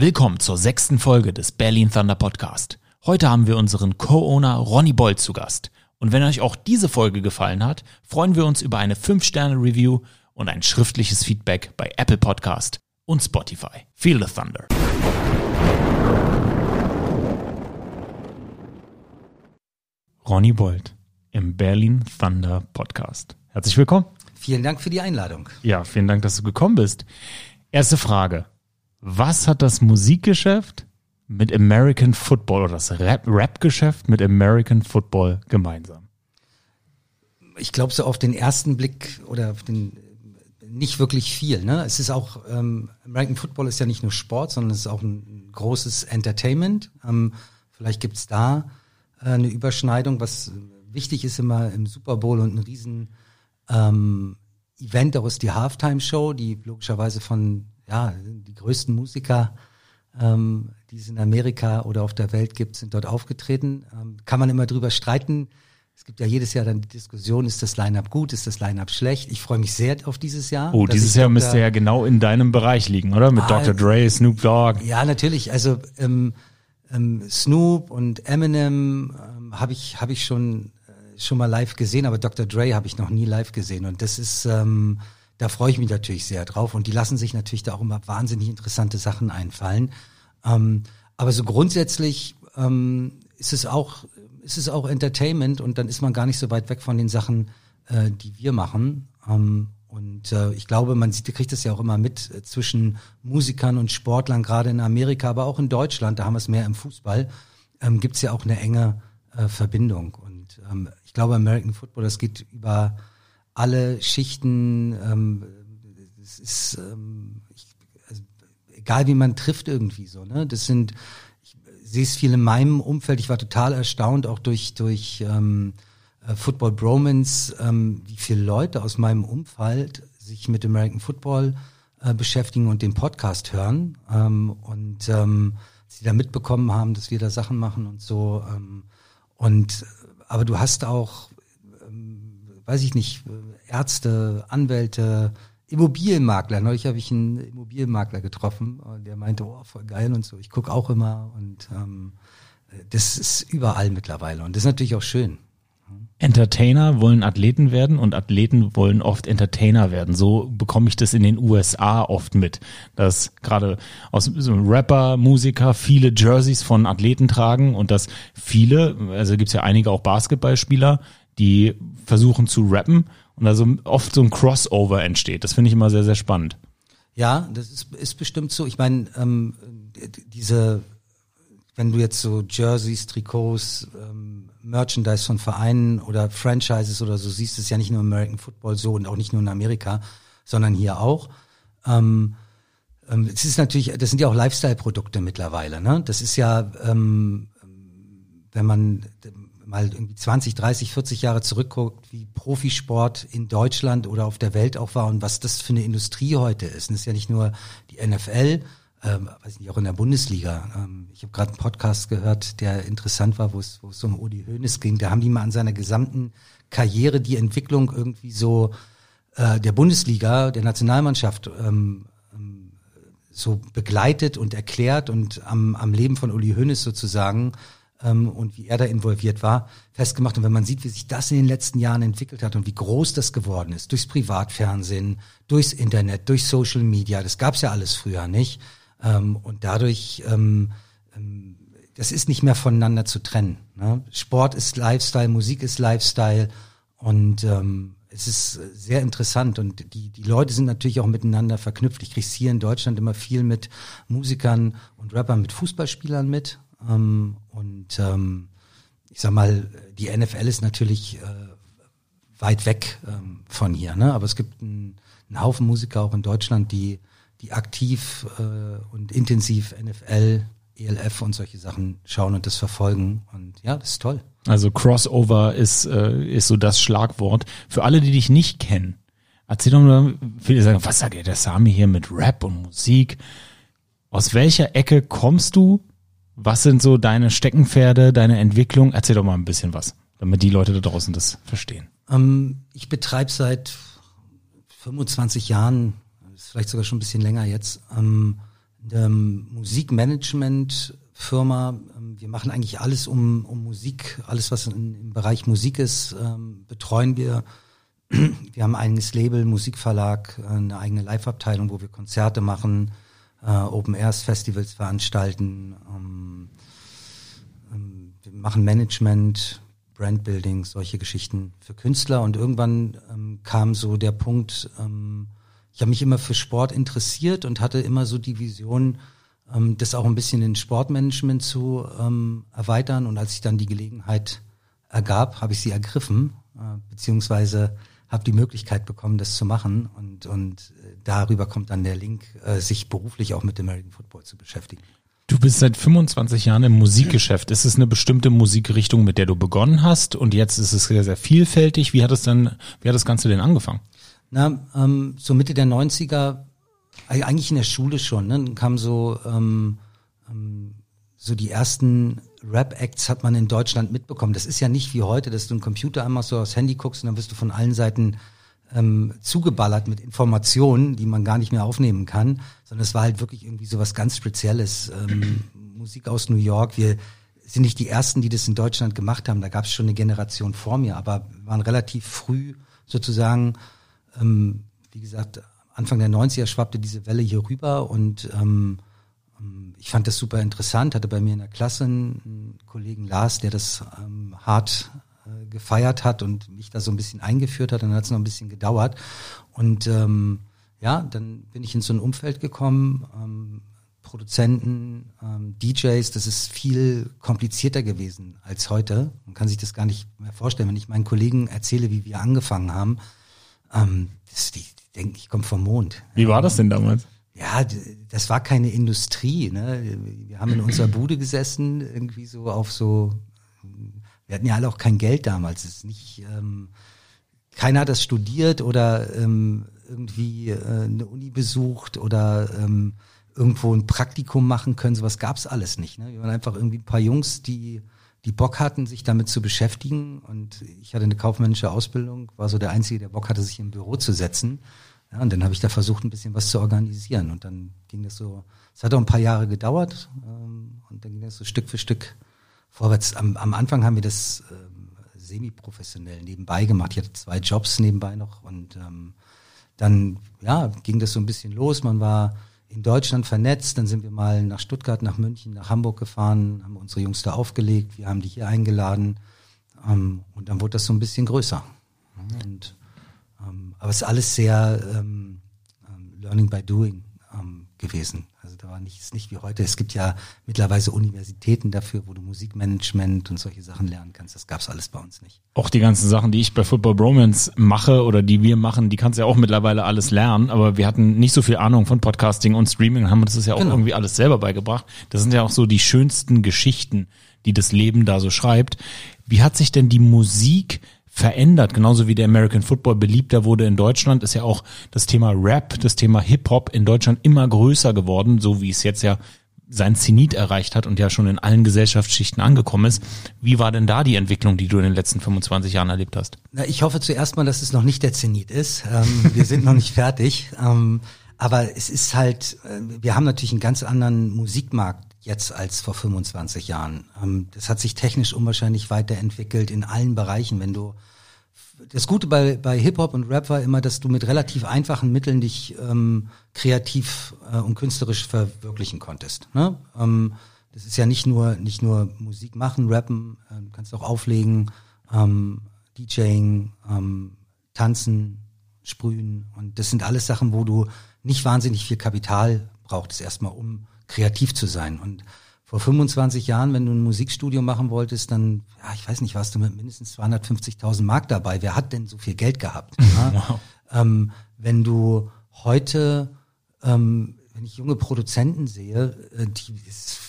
Willkommen zur sechsten Folge des Berlin Thunder Podcast. Heute haben wir unseren Co-Owner Ronny Bold zu Gast. Und wenn euch auch diese Folge gefallen hat, freuen wir uns über eine 5-Sterne-Review und ein schriftliches Feedback bei Apple Podcast und Spotify. Feel the Thunder. Ronny Bold im Berlin Thunder Podcast. Herzlich willkommen. Vielen Dank für die Einladung. Ja, vielen Dank, dass du gekommen bist. Erste Frage. Was hat das Musikgeschäft mit American Football oder das Rap-Geschäft mit American Football gemeinsam? Ich glaube, so auf den ersten Blick oder auf den nicht wirklich viel. Ne? Es ist auch, ähm, American Football ist ja nicht nur Sport, sondern es ist auch ein großes Entertainment. Ähm, vielleicht gibt's da äh, eine Überschneidung, was wichtig ist immer im Super Bowl und ein riesen ähm, Event, auch ist die Halftime-Show, die logischerweise von ja, die größten Musiker, ähm, die es in Amerika oder auf der Welt gibt, sind dort aufgetreten. Ähm, kann man immer drüber streiten. Es gibt ja jedes Jahr dann die Diskussion, ist das Line-Up gut, ist das Line-Up schlecht? Ich freue mich sehr auf dieses Jahr. Oh, dieses Jahr müsste ja genau in deinem Bereich liegen, oder? Mit ah, Dr. Dre, Snoop Dogg. Ja, natürlich. Also ähm, ähm, Snoop und Eminem ähm, habe ich, hab ich schon, äh, schon mal live gesehen, aber Dr. Dre habe ich noch nie live gesehen. Und das ist, ähm, da freue ich mich natürlich sehr drauf. Und die lassen sich natürlich da auch immer wahnsinnig interessante Sachen einfallen. Ähm, aber so grundsätzlich ähm, ist es auch, ist es auch Entertainment und dann ist man gar nicht so weit weg von den Sachen, äh, die wir machen. Ähm, und äh, ich glaube, man sieht, kriegt das ja auch immer mit äh, zwischen Musikern und Sportlern, gerade in Amerika, aber auch in Deutschland, da haben wir es mehr im Fußball, ähm, gibt es ja auch eine enge äh, Verbindung. Und ähm, ich glaube, American Football, das geht über alle Schichten. Ähm, es ist ähm, ich, also, egal, wie man trifft irgendwie so. Ne, das sind ich sehe es viel in meinem Umfeld. Ich war total erstaunt, auch durch durch ähm, äh, Football Bromance, ähm, wie viele Leute aus meinem Umfeld sich mit American Football äh, beschäftigen und den Podcast hören ähm, und ähm, sie da mitbekommen haben, dass wir da Sachen machen und so. Ähm, und aber du hast auch, weiß ich nicht, Ärzte, Anwälte, Immobilienmakler. Neulich habe ich einen Immobilienmakler getroffen, äh, der meinte, oh, voll geil und so. Ich gucke auch immer und ähm, das ist überall mittlerweile und das ist natürlich auch schön. Entertainer wollen Athleten werden und Athleten wollen oft Entertainer werden. So bekomme ich das in den USA oft mit, dass gerade aus so Rapper, Musiker viele Jerseys von Athleten tragen und dass viele, also gibt es ja einige auch Basketballspieler, die versuchen zu rappen und also oft so ein Crossover entsteht. Das finde ich immer sehr, sehr spannend. Ja, das ist, ist bestimmt so. Ich meine, ähm, diese wenn du jetzt so Jerseys, Trikots, ähm, Merchandise von Vereinen oder Franchises oder so siehst, ist ja nicht nur American Football so und auch nicht nur in Amerika, sondern hier auch. Ähm, ähm, es ist natürlich, das sind ja auch Lifestyle-Produkte mittlerweile. Ne? Das ist ja, ähm, wenn man mal irgendwie 20, 30, 40 Jahre zurückguckt, wie Profisport in Deutschland oder auf der Welt auch war und was das für eine Industrie heute ist. Und das ist ja nicht nur die NFL, ähm, weiß nicht, auch in der Bundesliga. Ähm, ich habe gerade einen Podcast gehört, der interessant war, wo es, wo es um Udi Hoeneß ging. Da haben die mal an seiner gesamten Karriere die Entwicklung irgendwie so äh, der Bundesliga, der Nationalmannschaft ähm, ähm, so begleitet und erklärt und am, am Leben von Uli Hoeneß sozusagen ähm, und wie er da involviert war, festgemacht. Und wenn man sieht, wie sich das in den letzten Jahren entwickelt hat und wie groß das geworden ist, durchs Privatfernsehen, durchs Internet, durch Social Media, das gab's ja alles früher nicht ähm, und dadurch, ähm, ähm, das ist nicht mehr voneinander zu trennen. Ne? Sport ist Lifestyle, Musik ist Lifestyle und ähm, es ist sehr interessant und die, die Leute sind natürlich auch miteinander verknüpft. Ich kriege hier in Deutschland immer viel mit Musikern und Rappern, mit Fußballspielern mit. Ähm, und ähm, ich sag mal, die NFL ist natürlich äh, weit weg ähm, von hier, ne? aber es gibt einen, einen Haufen Musiker auch in Deutschland, die die aktiv äh, und intensiv NFL, ELF und solche Sachen schauen und das verfolgen. Und ja, das ist toll. Also Crossover ist, äh, ist so das Schlagwort. Für alle, die dich nicht kennen, erzähl doch mal, viele sagen, was sagt der Sami hier mit Rap und Musik? Aus welcher Ecke kommst du? Was sind so deine Steckenpferde, deine Entwicklung? Erzähl doch mal ein bisschen was, damit die Leute da draußen das verstehen. Ähm, ich betreibe seit 25 Jahren vielleicht sogar schon ein bisschen länger jetzt, ähm, eine Musikmanagement-Firma. Ähm, wir machen eigentlich alles um, um Musik, alles was in, im Bereich Musik ist, ähm, betreuen wir. Wir haben ein eigenes Label, Musikverlag, eine eigene Live-Abteilung, wo wir Konzerte machen, äh, Open Airs Festivals veranstalten. Ähm, machen Management, Brandbuilding, solche Geschichten für Künstler. Und irgendwann ähm, kam so der Punkt, ähm, ich habe mich immer für Sport interessiert und hatte immer so die Vision, ähm, das auch ein bisschen in Sportmanagement zu ähm, erweitern. Und als ich dann die Gelegenheit ergab, habe ich sie ergriffen, äh, beziehungsweise habe die Möglichkeit bekommen, das zu machen. Und, und äh, darüber kommt dann der Link, äh, sich beruflich auch mit American Football zu beschäftigen. Du bist seit 25 Jahren im Musikgeschäft. Ist es eine bestimmte Musikrichtung, mit der du begonnen hast? Und jetzt ist es sehr, sehr vielfältig. Wie hat es denn, wie hat das Ganze denn angefangen? Na, ähm, so Mitte der 90er, eigentlich in der Schule schon, ne, dann kam so, ähm, ähm, so die ersten Rap-Acts hat man in Deutschland mitbekommen. Das ist ja nicht wie heute, dass du einen Computer einmal so aufs Handy guckst und dann wirst du von allen Seiten ähm, zugeballert mit Informationen, die man gar nicht mehr aufnehmen kann, sondern es war halt wirklich irgendwie so was ganz Spezielles. Ähm, Musik aus New York. Wir sind nicht die ersten, die das in Deutschland gemacht haben. Da gab es schon eine Generation vor mir, aber waren relativ früh sozusagen ähm, wie gesagt, Anfang der 90er schwappte diese Welle hier rüber und ähm, ähm, ich fand das super interessant, hatte bei mir in der Klasse einen Kollegen Lars, der das ähm, hart äh, gefeiert hat und mich da so ein bisschen eingeführt hat. Dann hat es noch ein bisschen gedauert. Und ähm, ja, dann bin ich in so ein Umfeld gekommen, ähm, Produzenten, ähm, DJs, das ist viel komplizierter gewesen als heute. Man kann sich das gar nicht mehr vorstellen. Wenn ich meinen Kollegen erzähle, wie wir angefangen haben, ähm, das, die, die denken, ich komme vom Mond. Wie war das denn damals? Ja, das war keine Industrie. Ne? Wir haben in unserer Bude gesessen, irgendwie so auf so. Wir hatten ja alle auch kein Geld damals. Es ist nicht. Ähm, keiner hat das studiert oder ähm, irgendwie äh, eine Uni besucht oder ähm, irgendwo ein Praktikum machen können. Sowas gab's alles nicht. Ne? Wir waren einfach irgendwie ein paar Jungs, die die Bock hatten, sich damit zu beschäftigen. Und ich hatte eine kaufmännische Ausbildung, war so der Einzige, der Bock hatte, sich im Büro zu setzen. Ja, und dann habe ich da versucht, ein bisschen was zu organisieren. Und dann ging das so, es hat auch ein paar Jahre gedauert. Ähm, und dann ging das so Stück für Stück vorwärts. Am, am Anfang haben wir das ähm, semi-professionell nebenbei gemacht. Ich hatte zwei Jobs nebenbei noch. Und ähm, dann ja, ging das so ein bisschen los. Man war in Deutschland vernetzt. Dann sind wir mal nach Stuttgart, nach München, nach Hamburg gefahren, haben unsere Jungs da aufgelegt. Wir haben die hier eingeladen. Ähm, und dann wurde das so ein bisschen größer. Und, ähm, aber es ist alles sehr ähm, ähm Learning by Doing ähm, gewesen. Also da war nichts nicht wie heute. Es gibt ja mittlerweile Universitäten dafür, wo du Musikmanagement und solche Sachen lernen kannst. Das gab's alles bei uns nicht. Auch die ganzen Sachen, die ich bei Football Bromance mache oder die wir machen, die kannst du ja auch mittlerweile alles lernen. Aber wir hatten nicht so viel Ahnung von Podcasting und Streaming und haben uns das ja auch genau. irgendwie alles selber beigebracht. Das sind ja auch so die schönsten Geschichten, die das Leben da so schreibt. Wie hat sich denn die Musik verändert, genauso wie der American Football beliebter wurde in Deutschland, ist ja auch das Thema Rap, das Thema Hip-Hop in Deutschland immer größer geworden, so wie es jetzt ja sein Zenit erreicht hat und ja schon in allen Gesellschaftsschichten angekommen ist. Wie war denn da die Entwicklung, die du in den letzten 25 Jahren erlebt hast? Na, ich hoffe zuerst mal, dass es noch nicht der Zenit ist. Ähm, wir sind noch nicht fertig. Ähm, aber es ist halt, äh, wir haben natürlich einen ganz anderen Musikmarkt jetzt als vor 25 Jahren. Ähm, das hat sich technisch unwahrscheinlich weiterentwickelt in allen Bereichen. Wenn du das Gute bei, bei Hip-Hop und Rap war immer, dass du mit relativ einfachen Mitteln dich ähm, kreativ äh, und künstlerisch verwirklichen konntest. Ne? Ähm, das ist ja nicht nur, nicht nur Musik machen, rappen, äh, kannst auch auflegen, ähm, DJing, ähm, tanzen, sprühen. Und das sind alles Sachen, wo du nicht wahnsinnig viel Kapital brauchtest, erstmal um kreativ zu sein. Und vor 25 Jahren, wenn du ein Musikstudio machen wolltest, dann, ja, ich weiß nicht, warst du mit mindestens 250.000 Mark dabei. Wer hat denn so viel Geld gehabt? wow. ähm, wenn du heute, ähm, wenn ich junge Produzenten sehe, äh, die,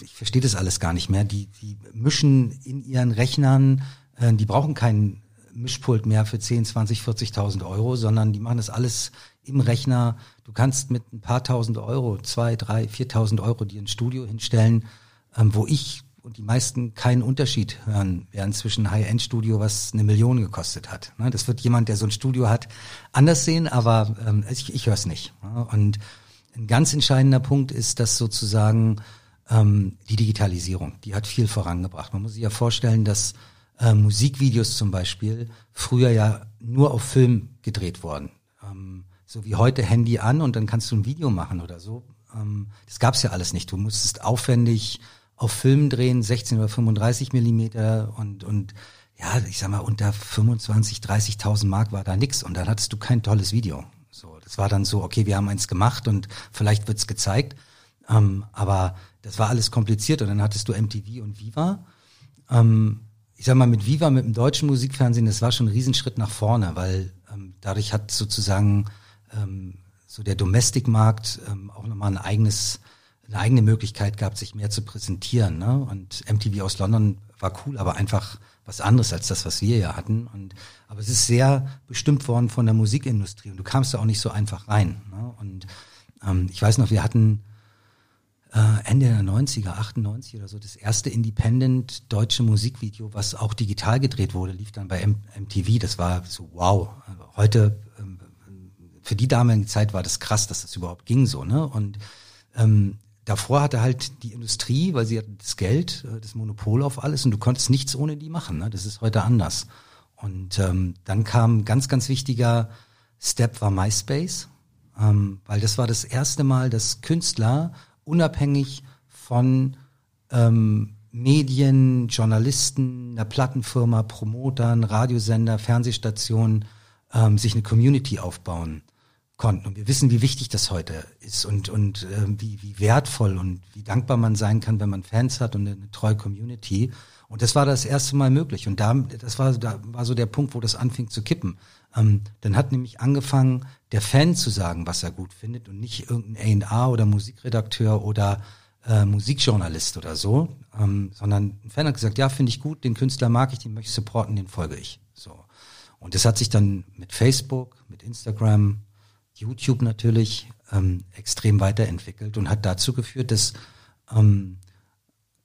ich verstehe das alles gar nicht mehr, die, die mischen in ihren Rechnern, äh, die brauchen keinen Mischpult mehr für 10, 20, 40.000 Euro, sondern die machen das alles im Rechner. Du kannst mit ein paar tausend Euro, zwei, drei, viertausend Euro dir ein Studio hinstellen, ähm, wo ich und die meisten keinen Unterschied hören während zwischen High-End-Studio, was eine Million gekostet hat. Ne? Das wird jemand, der so ein Studio hat, anders sehen, aber ähm, ich, ich höre es nicht. Und ein ganz entscheidender Punkt ist, dass sozusagen ähm, die Digitalisierung, die hat viel vorangebracht. Man muss sich ja vorstellen, dass äh, Musikvideos zum Beispiel früher ja nur auf Film gedreht wurden. Ähm, so wie heute Handy an und dann kannst du ein Video machen oder so. Ähm, das gab's ja alles nicht. Du musstest aufwendig auf Film drehen, 16 oder 35 Millimeter und, und ja, ich sag mal, unter 25, 30.000 Mark war da nix und dann hattest du kein tolles Video. So, das war dann so, okay, wir haben eins gemacht und vielleicht wird's gezeigt, ähm, aber das war alles kompliziert und dann hattest du MTV und Viva. Ähm, ich sag mal, mit Viva, mit dem deutschen Musikfernsehen, das war schon ein Riesenschritt nach vorne, weil ähm, dadurch hat sozusagen ähm, so der Domestic-Markt ähm, auch nochmal ein eigenes, eine eigene Möglichkeit gehabt, sich mehr zu präsentieren. Ne? Und MTV aus London war cool, aber einfach was anderes als das, was wir ja hatten. Und aber es ist sehr bestimmt worden von der Musikindustrie und du kamst da auch nicht so einfach rein. Ne? Und ähm, ich weiß noch, wir hatten äh, Ende der 90er, 98 oder so, das erste Independent deutsche Musikvideo, was auch digital gedreht wurde, lief dann bei M MTV. Das war so wow. Heute, ähm, für die damalige Zeit war das krass, dass das überhaupt ging so, ne? Und ähm, davor hatte halt die Industrie, weil sie hatte das Geld, äh, das Monopol auf alles und du konntest nichts ohne die machen. Ne? Das ist heute anders. Und ähm, dann kam ganz, ganz wichtiger Step war MySpace, ähm, weil das war das erste Mal, dass Künstler unabhängig von ähm, Medien, Journalisten, einer Plattenfirma, Promotern, Radiosender, Fernsehstationen ähm, sich eine Community aufbauen konnten. Und wir wissen, wie wichtig das heute ist und, und äh, wie, wie wertvoll und wie dankbar man sein kann, wenn man Fans hat und eine, treue Community. Und das war das erste Mal möglich. Und da, das war, da war so der Punkt, wo das anfing zu kippen. Ähm, dann hat nämlich angefangen, der Fan zu sagen, was er gut findet und nicht irgendein A&A oder Musikredakteur oder äh, Musikjournalist oder so, ähm, sondern ein Fan hat gesagt, ja, finde ich gut, den Künstler mag ich, den möchte ich supporten, den folge ich. So. Und das hat sich dann mit Facebook, mit Instagram, YouTube natürlich ähm, extrem weiterentwickelt und hat dazu geführt, dass ähm,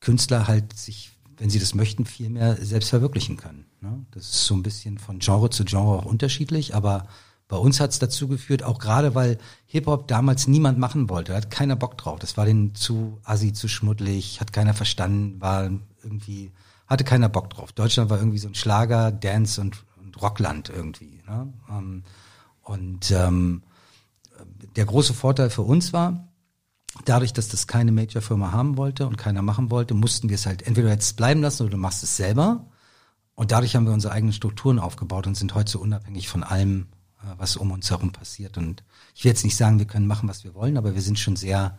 Künstler halt sich wenn sie das möchten, viel mehr selbst verwirklichen können. Ne? Das ist so ein bisschen von Genre zu Genre auch unterschiedlich, aber bei uns hat es dazu geführt, auch gerade weil Hip-Hop damals niemand machen wollte, hat keiner Bock drauf. Das war denen zu assi, zu schmuddelig, hat keiner verstanden, war irgendwie, hatte keiner Bock drauf. Deutschland war irgendwie so ein Schlager, Dance und, und Rockland irgendwie. Ne? Ähm, und ähm, der große Vorteil für uns war, dadurch, dass das keine Major-Firma haben wollte und keiner machen wollte, mussten wir es halt entweder jetzt bleiben lassen oder du machst es selber. Und dadurch haben wir unsere eigenen Strukturen aufgebaut und sind heute so unabhängig von allem, äh, was um uns herum passiert. Und ich will jetzt nicht sagen, wir können machen, was wir wollen, aber wir sind schon sehr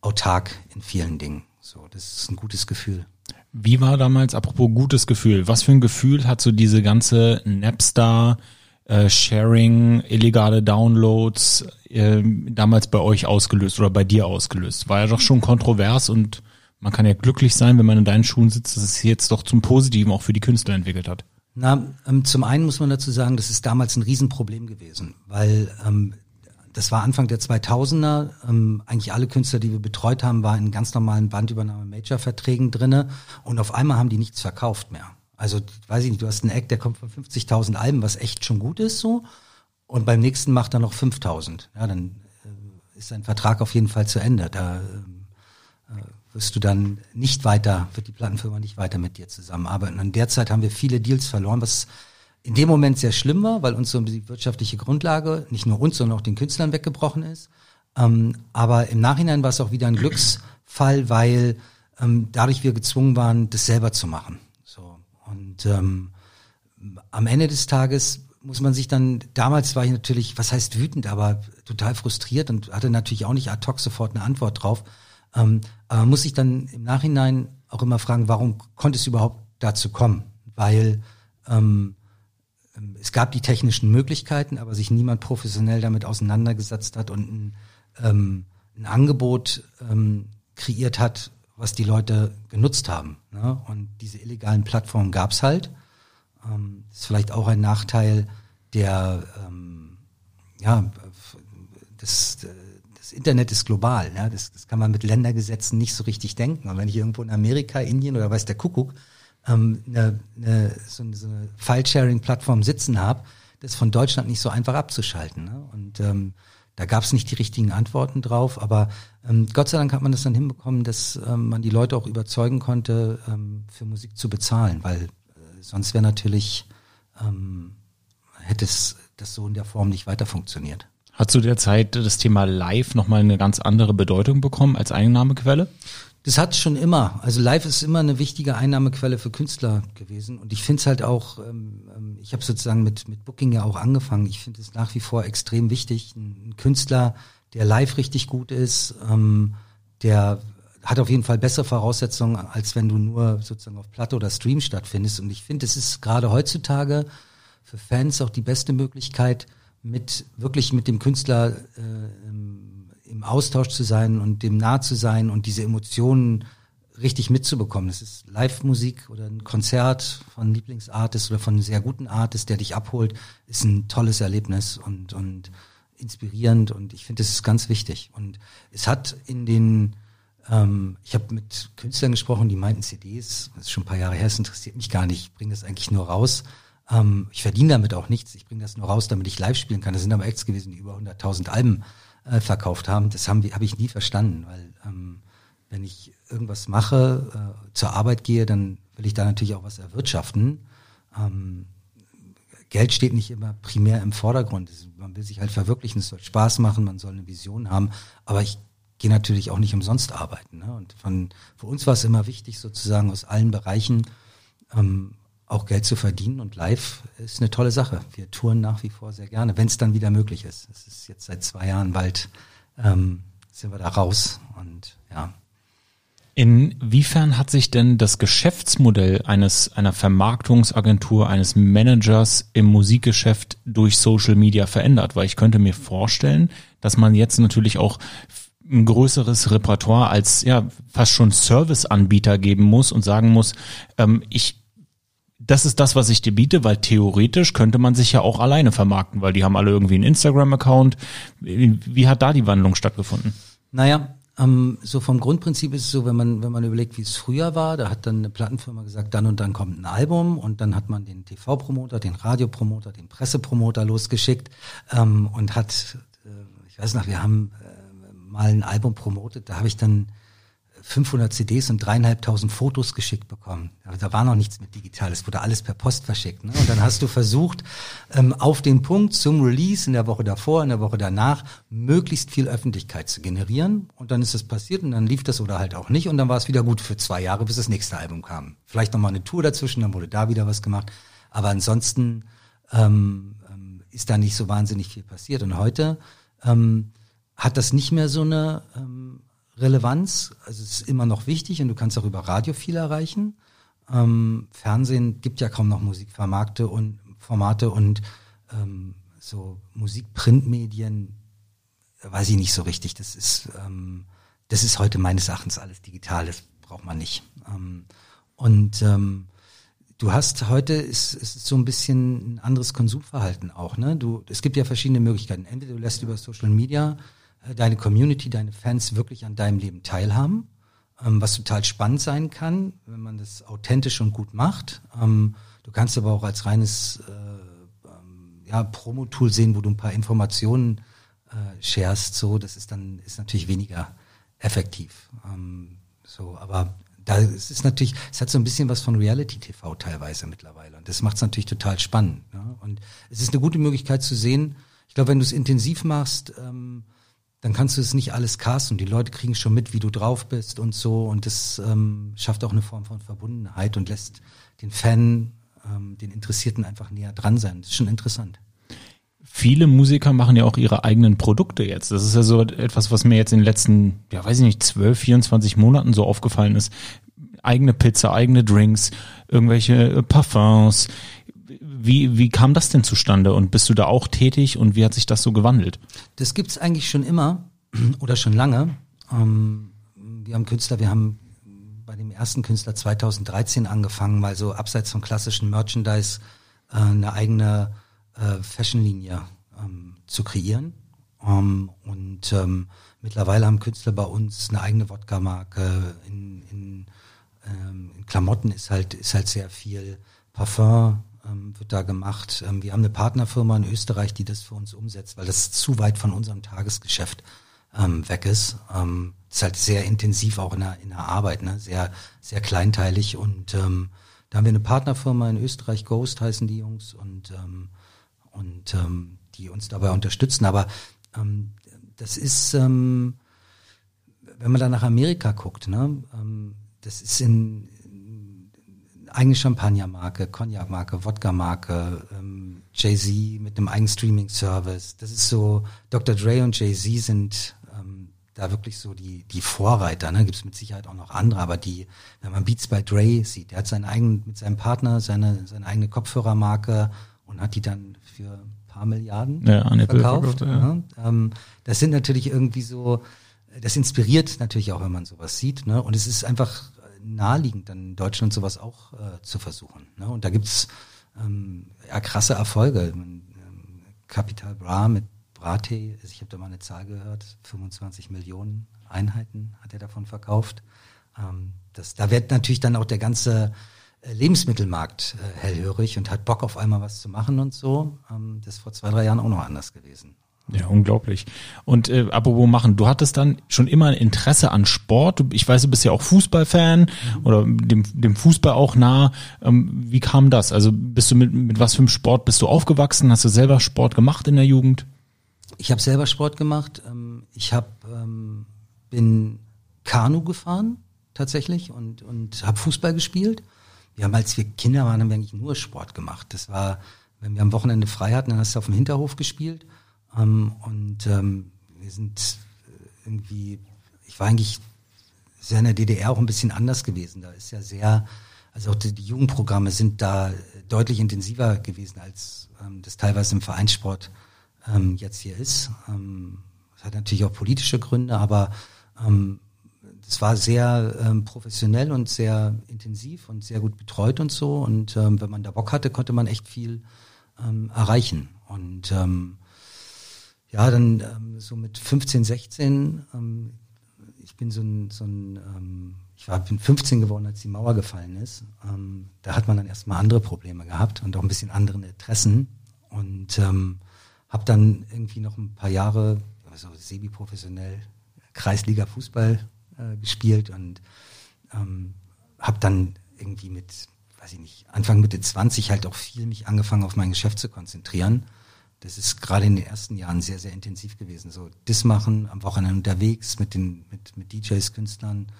autark in vielen Dingen. So, das ist ein gutes Gefühl. Wie war damals, apropos gutes Gefühl, was für ein Gefühl hat so diese ganze Napstar, äh, Sharing, illegale Downloads äh, damals bei euch ausgelöst oder bei dir ausgelöst? War ja doch schon kontrovers und man kann ja glücklich sein, wenn man in deinen Schuhen sitzt, dass es jetzt doch zum Positiven auch für die Künstler entwickelt hat. Na, ähm, zum einen muss man dazu sagen, das ist damals ein Riesenproblem gewesen, weil ähm, das war Anfang der 2000er. Ähm, eigentlich alle Künstler, die wir betreut haben, waren in ganz normalen Bandübernahme-Major-Verträgen drinne und auf einmal haben die nichts verkauft mehr. Also, weiß ich nicht, du hast einen Act, der kommt von 50.000 Alben, was echt schon gut ist so. Und beim nächsten macht er noch 5.000. Ja, dann äh, ist sein Vertrag auf jeden Fall zu Ende. Da äh, wirst du dann nicht weiter, wird die Plattenfirma nicht weiter mit dir zusammenarbeiten. Und derzeit haben wir viele Deals verloren, was in dem Moment sehr schlimm war, weil uns so die wirtschaftliche Grundlage, nicht nur uns, sondern auch den Künstlern weggebrochen ist. Ähm, aber im Nachhinein war es auch wieder ein Glücksfall, weil ähm, dadurch wir gezwungen waren, das selber zu machen. Und ähm, am Ende des Tages muss man sich dann, damals war ich natürlich, was heißt wütend, aber total frustriert und hatte natürlich auch nicht ad hoc sofort eine Antwort drauf. Ähm, aber muss ich dann im Nachhinein auch immer fragen, warum konnte es überhaupt dazu kommen? Weil ähm, es gab die technischen Möglichkeiten, aber sich niemand professionell damit auseinandergesetzt hat und ein, ähm, ein Angebot ähm, kreiert hat, was die Leute genutzt haben. Ne? Und diese illegalen Plattformen gab's halt. Ähm, ist vielleicht auch ein Nachteil der, ähm, ja, das, das Internet ist global. Ja? Das, das kann man mit Ländergesetzen nicht so richtig denken. Und wenn ich irgendwo in Amerika, Indien oder weiß der Kuckuck ähm, eine, eine, so, eine, so eine File-Sharing-Plattform sitzen habe, das von Deutschland nicht so einfach abzuschalten. Ne? Und ähm, Da gab es nicht die richtigen Antworten drauf, aber ähm, Gott sei Dank hat man das dann hinbekommen, dass ähm, man die Leute auch überzeugen konnte, ähm, für Musik zu bezahlen, weil äh, sonst wäre natürlich, ähm, hätte es das so in der Form nicht weiter funktioniert. Hat zu der Zeit das Thema Live nochmal eine ganz andere Bedeutung bekommen als Einnahmequelle? Das hat schon immer. Also live ist immer eine wichtige Einnahmequelle für Künstler gewesen. Und ich finde es halt auch, ähm, ähm, ich habe sozusagen mit, mit Booking ja auch angefangen. Ich finde es nach wie vor extrem wichtig. Ein, ein, Künstler, der live richtig gut ist, ähm, der hat auf jeden Fall bessere Voraussetzungen, als wenn du nur sozusagen auf Platte oder Stream stattfindest. Und ich finde, es ist gerade heutzutage für Fans auch die beste Möglichkeit, mit wirklich mit dem Künstler äh, Austausch zu sein und dem nah zu sein und diese Emotionen richtig mitzubekommen. Das ist Live-Musik oder ein Konzert von Lieblingsartist oder von einem sehr guten Artist, der dich abholt, ist ein tolles Erlebnis und, und inspirierend und ich finde, das ist ganz wichtig. Und es hat in den, ähm, ich habe mit Künstlern gesprochen, die meinten CDs, das ist schon ein paar Jahre her, es interessiert mich gar nicht, ich bringe das eigentlich nur raus. Ähm, ich verdiene damit auch nichts, ich bringe das nur raus, damit ich live spielen kann. Das sind aber Acts gewesen, die über 100.000 Alben äh, verkauft haben. Das haben habe ich nie verstanden, weil ähm, wenn ich irgendwas mache, äh, zur Arbeit gehe, dann will ich da natürlich auch was erwirtschaften. Ähm, Geld steht nicht immer primär im Vordergrund. Man will sich halt verwirklichen, es soll Spaß machen, man soll eine Vision haben, aber ich gehe natürlich auch nicht umsonst arbeiten. Ne? Und von, für uns war es immer wichtig, sozusagen aus allen Bereichen ähm, auch Geld zu verdienen und live ist eine tolle Sache. Wir touren nach wie vor sehr gerne, wenn es dann wieder möglich ist. Es ist jetzt seit zwei Jahren bald, ähm, sind wir da raus und ja. Inwiefern hat sich denn das Geschäftsmodell eines einer Vermarktungsagentur, eines Managers im Musikgeschäft durch Social Media verändert? Weil ich könnte mir vorstellen, dass man jetzt natürlich auch ein größeres Repertoire als ja fast schon Serviceanbieter geben muss und sagen muss, ähm, ich das ist das, was ich dir biete, weil theoretisch könnte man sich ja auch alleine vermarkten, weil die haben alle irgendwie einen Instagram-Account. Wie hat da die Wandlung stattgefunden? Naja, ähm, so vom Grundprinzip ist es so, wenn man, wenn man überlegt, wie es früher war, da hat dann eine Plattenfirma gesagt, dann und dann kommt ein Album und dann hat man den TV-Promoter, den Radiopromoter, den Pressepromoter losgeschickt ähm, und hat, äh, ich weiß noch, wir haben äh, mal ein Album promotet, da habe ich dann 500 CDs und dreieinhalbtausend Fotos geschickt bekommen. Da war noch nichts mit digital, es wurde alles per Post verschickt. Ne? Und dann hast du versucht, ähm, auf den Punkt zum Release in der Woche davor, in der Woche danach, möglichst viel Öffentlichkeit zu generieren. Und dann ist das passiert und dann lief das oder halt auch nicht. Und dann war es wieder gut für zwei Jahre, bis das nächste Album kam. Vielleicht nochmal eine Tour dazwischen, dann wurde da wieder was gemacht. Aber ansonsten ähm, ähm, ist da nicht so wahnsinnig viel passiert. Und heute ähm, hat das nicht mehr so eine ähm, Relevanz. Also es ist immer noch wichtig und du kannst auch über Radio viel erreichen. Ähm, Fernsehen gibt ja kaum noch Musikformate und Formate und ähm, so Musikprintmedien weiß ich nicht so richtig. Das ist ähm, das ist heute meines Erachtens alles digital. Das braucht man nicht. Ähm, und ähm, du hast heute ist, ist so ein bisschen ein anderes Konsumverhalten auch. Ne? Du es gibt ja verschiedene Möglichkeiten. Entweder du lässt über Social Media deine Community, deine Fans wirklich an deinem Leben teilhaben, ähm, was total spannend sein kann, wenn man das authentisch und gut macht. Ähm, du kannst aber auch als reines äh, ähm, ja, Promo-Tool sehen, wo du ein paar Informationen äh, sharest, so, das ist dann, ist natürlich weniger effektiv. Ähm, so, aber da es natürlich, es hat so ein bisschen was von Reality TV teilweise mittlerweile. Und das macht es natürlich total spannend. Ne? Und es ist eine gute Möglichkeit zu sehen, ich glaube, wenn du es intensiv machst, ähm, dann kannst du es nicht alles casten die Leute kriegen schon mit, wie du drauf bist und so und das ähm, schafft auch eine Form von Verbundenheit und lässt den Fan, ähm, den Interessierten einfach näher dran sein. Das ist schon interessant. Viele Musiker machen ja auch ihre eigenen Produkte jetzt. Das ist ja so etwas, was mir jetzt in den letzten, ja weiß ich nicht, 12, 24 Monaten so aufgefallen ist. Eigene Pizza, eigene Drinks, irgendwelche Parfums, wie, wie kam das denn zustande und bist du da auch tätig und wie hat sich das so gewandelt? Das gibt's eigentlich schon immer oder schon lange. Ähm, wir haben Künstler, wir haben bei dem ersten Künstler 2013 angefangen, mal so abseits von klassischen Merchandise äh, eine eigene äh, Fashionlinie ähm, zu kreieren. Ähm, und ähm, mittlerweile haben Künstler bei uns eine eigene Wodka-Marke. In, in, ähm, in Klamotten ist halt, ist halt sehr viel Parfum, ähm, wird da gemacht. Ähm, wir haben eine Partnerfirma in Österreich, die das für uns umsetzt, weil das zu weit von unserem Tagesgeschäft ähm, weg ist. Ähm, ist halt sehr intensiv auch in der, in der Arbeit, ne? sehr, sehr kleinteilig. Und ähm, da haben wir eine Partnerfirma in Österreich, Ghost heißen die Jungs, und, ähm, und ähm, die uns dabei unterstützen. Aber ähm, das ist, ähm, wenn man da nach Amerika guckt, ne, ähm, das ist in, eigene Champagnermarke, Cognac-Marke, Wodka-Marke, ähm, Jay-Z mit einem eigenen Streaming-Service. Das ist so, Dr. Dre und Jay-Z sind ähm, da wirklich so die, die Vorreiter. Ne? Gibt es mit Sicherheit auch noch andere, aber die, wenn man Beats by Dre sieht, der hat seinen eigenen, mit seinem Partner seine, seine eigene Kopfhörermarke und hat die dann für ein paar Milliarden ja, an verkauft. Ja. Ne? Ähm, das sind natürlich irgendwie so, das inspiriert natürlich auch, wenn man sowas sieht. Ne? Und es ist einfach naheliegend, dann in Deutschland sowas auch äh, zu versuchen. Ne? Und da gibt's ähm, ja, krasse Erfolge. Ähm, Capital Bra mit Brate, also ich habe da mal eine Zahl gehört, 25 Millionen Einheiten hat er davon verkauft. Ähm, das, da wird natürlich dann auch der ganze äh, Lebensmittelmarkt äh, hellhörig und hat Bock auf einmal was zu machen und so. Ähm, das ist vor zwei, drei Jahren auch noch anders gewesen. Ja, unglaublich. Und äh, apropos machen, du hattest dann schon immer ein Interesse an Sport. Ich weiß, du bist ja auch Fußballfan oder dem, dem Fußball auch nah. Ähm, wie kam das? Also bist du mit, mit was für einem Sport bist du aufgewachsen? Hast du selber Sport gemacht in der Jugend? Ich habe selber Sport gemacht. Ähm, ich hab, ähm, bin Kanu gefahren tatsächlich und, und habe Fußball gespielt. Wir haben, als wir Kinder waren, haben wir eigentlich nur Sport gemacht. Das war, wenn wir am Wochenende frei hatten, dann hast du auf dem Hinterhof gespielt ähm, und ähm, wir sind äh, irgendwie, ich war eigentlich sehr in der DDR auch ein bisschen anders gewesen. Da ist ja sehr, also auch die, die Jugendprogramme sind da deutlich intensiver gewesen, als ähm, das teilweise im Vereinssport ähm, jetzt hier ist. Ähm, das hat natürlich auch politische Gründe, aber ähm, es war sehr ähm, professionell und sehr intensiv und sehr gut betreut und so. Und ähm, wenn man da Bock hatte, konnte man echt viel ähm, erreichen. Und ähm, ja, dann ähm, so mit 15, 16, ähm, ich bin so ein, so ein ähm, ich war, bin 15 geworden, als die Mauer gefallen ist. Ähm, da hat man dann erstmal andere Probleme gehabt und auch ein bisschen andere Interessen. Und ähm, habe dann irgendwie noch ein paar Jahre, also semi-professionell, Kreisliga-Fußball äh, gespielt und ähm, habe dann irgendwie mit, weiß ich nicht, Anfang Mitte 20 halt auch viel mich angefangen auf mein Geschäft zu konzentrieren das ist gerade in den ersten Jahren sehr, sehr intensiv gewesen. So das machen, am Wochenende unterwegs mit den, mit, mit DJs, Künstlern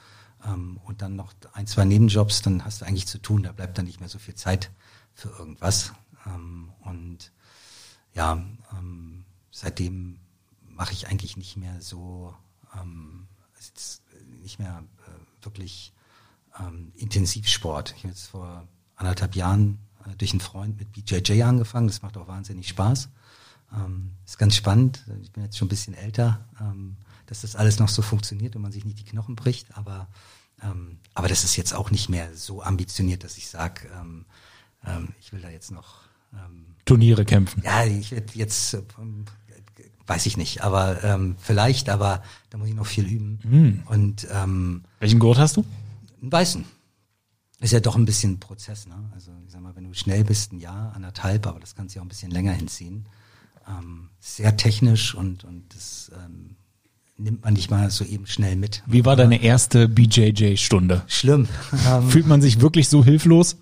ähm, und dann noch ein, zwei Nebenjobs, dann hast du eigentlich zu tun, da bleibt dann nicht mehr so viel Zeit für irgendwas. Ähm, und ja, ähm, seitdem mache ich eigentlich nicht mehr so, ähm, nicht mehr äh, wirklich ähm, Intensivsport. Ich habe jetzt vor anderthalb Jahren durch einen Freund mit BJJ angefangen, das macht auch wahnsinnig Spaß. Ähm, ist ganz spannend. Ich bin jetzt schon ein bisschen älter, ähm, dass das alles noch so funktioniert und man sich nicht die Knochen bricht. Aber, ähm, aber das ist jetzt auch nicht mehr so ambitioniert, dass ich sage, ähm, ähm, ich will da jetzt noch ähm, Turniere kämpfen. Ja, ich werde jetzt weiß ich nicht, aber vielleicht, aber da muss ich noch viel üben. Mhm. Und welchen Gurt hast du? Einen weißen. Ist ja doch ein bisschen ein Prozess, ne? Also ich sag mal, wenn du schnell bist, ein Jahr, anderthalb, aber das kannst du ja auch ein bisschen länger hinziehen ähm, sehr technisch und, und das ähm, nimmt man nicht mal so eben schnell mit. Wie war deine erste BJJ-Stunde? Schlimm. Fühlt man sich wirklich so hilflos?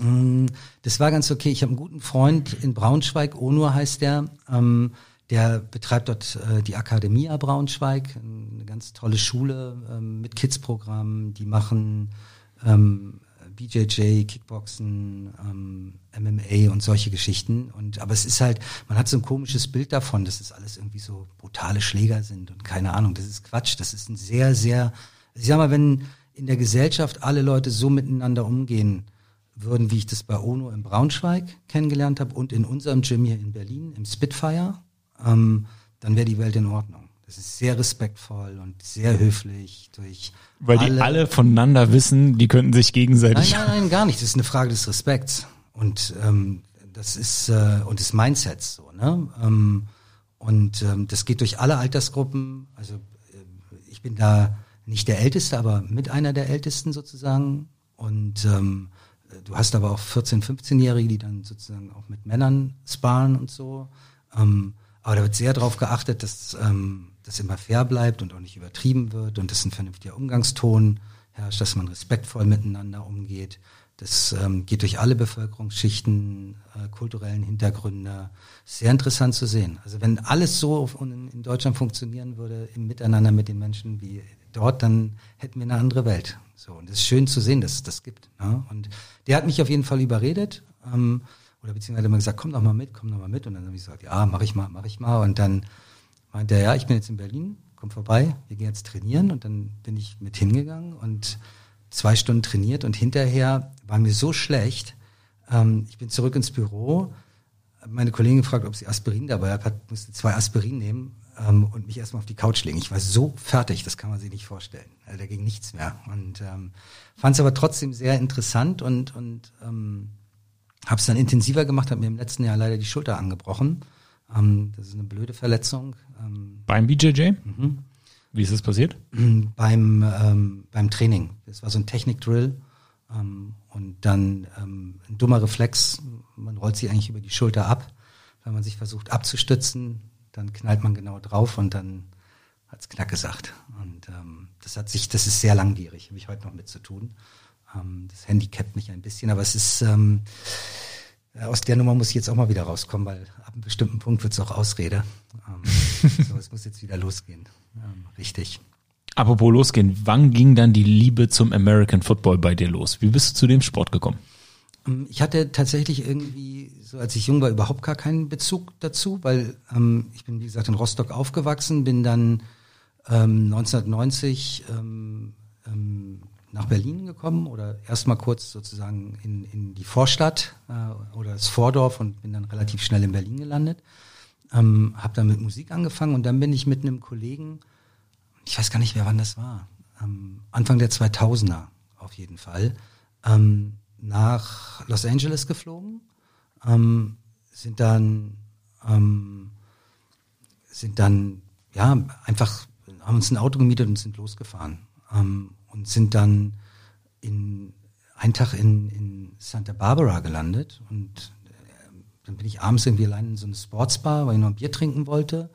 Mm, das war ganz okay. Ich habe einen guten Freund in Braunschweig, Onur heißt der. Ähm, der betreibt dort äh, die Akademie Braunschweig, eine ganz tolle Schule ähm, mit Kids-Programmen. Die machen ähm, BJJ, Kickboxen, ähm, MMA und solche Geschichten. Und aber es ist halt, man hat so ein komisches Bild davon, dass es alles irgendwie so brutale Schläger sind und keine Ahnung. Das ist Quatsch. Das ist ein sehr, sehr. Ich sag mal, wenn in der Gesellschaft alle Leute so miteinander umgehen würden, wie ich das bei ONO in Braunschweig kennengelernt habe und in unserem Gym hier in Berlin im Spitfire, ähm, dann wäre die Welt in Ordnung. Das ist sehr respektvoll und sehr höflich durch. Weil alle, die alle voneinander wissen, die könnten sich gegenseitig. Nein, nein, nein, gar nicht. Das ist eine Frage des Respekts. Und ähm, das ist äh, und des Mindsets so, ne? Ähm, und ähm, das geht durch alle Altersgruppen. Also äh, ich bin da nicht der Älteste, aber mit einer der Ältesten sozusagen. Und ähm, du hast aber auch 14-, 15-Jährige, die dann sozusagen auch mit Männern sparen und so. Ähm, aber da wird sehr darauf geachtet, dass ähm, das immer fair bleibt und auch nicht übertrieben wird und dass ein vernünftiger Umgangston herrscht, dass man respektvoll miteinander umgeht. Das ähm, geht durch alle Bevölkerungsschichten, äh, kulturellen Hintergründe. Sehr interessant zu sehen. Also wenn alles so in, Deutschland funktionieren würde, im Miteinander mit den Menschen wie dort, dann hätten wir eine andere Welt. So, und es ist schön zu sehen, dass es das gibt. Ja? Und der hat mich auf jeden Fall überredet. Ähm, oder beziehungsweise immer gesagt, komm doch mal mit, komm doch mal mit. Und dann habe ich gesagt, ja, mach ich mal, mach ich mal. Und dann meinte er, ja, ich bin jetzt in Berlin, komm vorbei, wir gehen jetzt trainieren. Und dann bin ich mit hingegangen und zwei Stunden trainiert und hinterher war mir so schlecht. Ähm, ich bin zurück ins Büro, meine Kollegin gefragt, ob sie Aspirin dabei hat, musste zwei Aspirin nehmen ähm, und mich erstmal auf die Couch legen. Ich war so fertig, das kann man sich nicht vorstellen. Also, da ging nichts mehr. Und ähm, fand es aber trotzdem sehr interessant und, und ähm, habe es dann intensiver gemacht, habe mir im letzten Jahr leider die Schulter angebrochen. Ähm, das ist eine blöde Verletzung. Ähm, Beim BJJ? Mhm. Wie ist das passiert? Beim, ähm, beim Training. Das war so ein Technik-Drill. Ähm, und dann ähm, ein dummer Reflex. Man rollt sich eigentlich über die Schulter ab. Wenn man sich versucht abzustützen, dann knallt man genau drauf und dann hat's knack gesagt. Und ähm, das hat sich, das ist sehr langwierig, habe ich heute noch mit zu tun. Ähm, das Handicap mich ein bisschen, aber es ist ähm, aus der Nummer muss ich jetzt auch mal wieder rauskommen, weil ab einem bestimmten Punkt wird es auch Ausrede. Ähm, so, es muss jetzt wieder losgehen. Ähm, richtig. Apropos losgehen, wann ging dann die Liebe zum American Football bei dir los? Wie bist du zu dem Sport gekommen? Ähm, ich hatte tatsächlich irgendwie, so als ich jung war, überhaupt gar keinen Bezug dazu, weil ähm, ich bin, wie gesagt, in Rostock aufgewachsen, bin dann ähm, 1990 ähm, ähm, nach Berlin gekommen oder erstmal kurz sozusagen in, in die Vorstadt äh, oder das Vordorf und bin dann relativ schnell in Berlin gelandet. Ähm, habe dann mit Musik angefangen und dann bin ich mit einem Kollegen, ich weiß gar nicht mehr, wann das war, ähm, Anfang der 2000er auf jeden Fall, ähm, nach Los Angeles geflogen, ähm, sind dann ähm, sind dann ja einfach haben uns ein Auto gemietet und sind losgefahren ähm, und sind dann in einen Tag in, in Santa Barbara gelandet und äh, dann bin ich abends irgendwie allein in so eine Sportsbar, weil ich noch ein Bier trinken wollte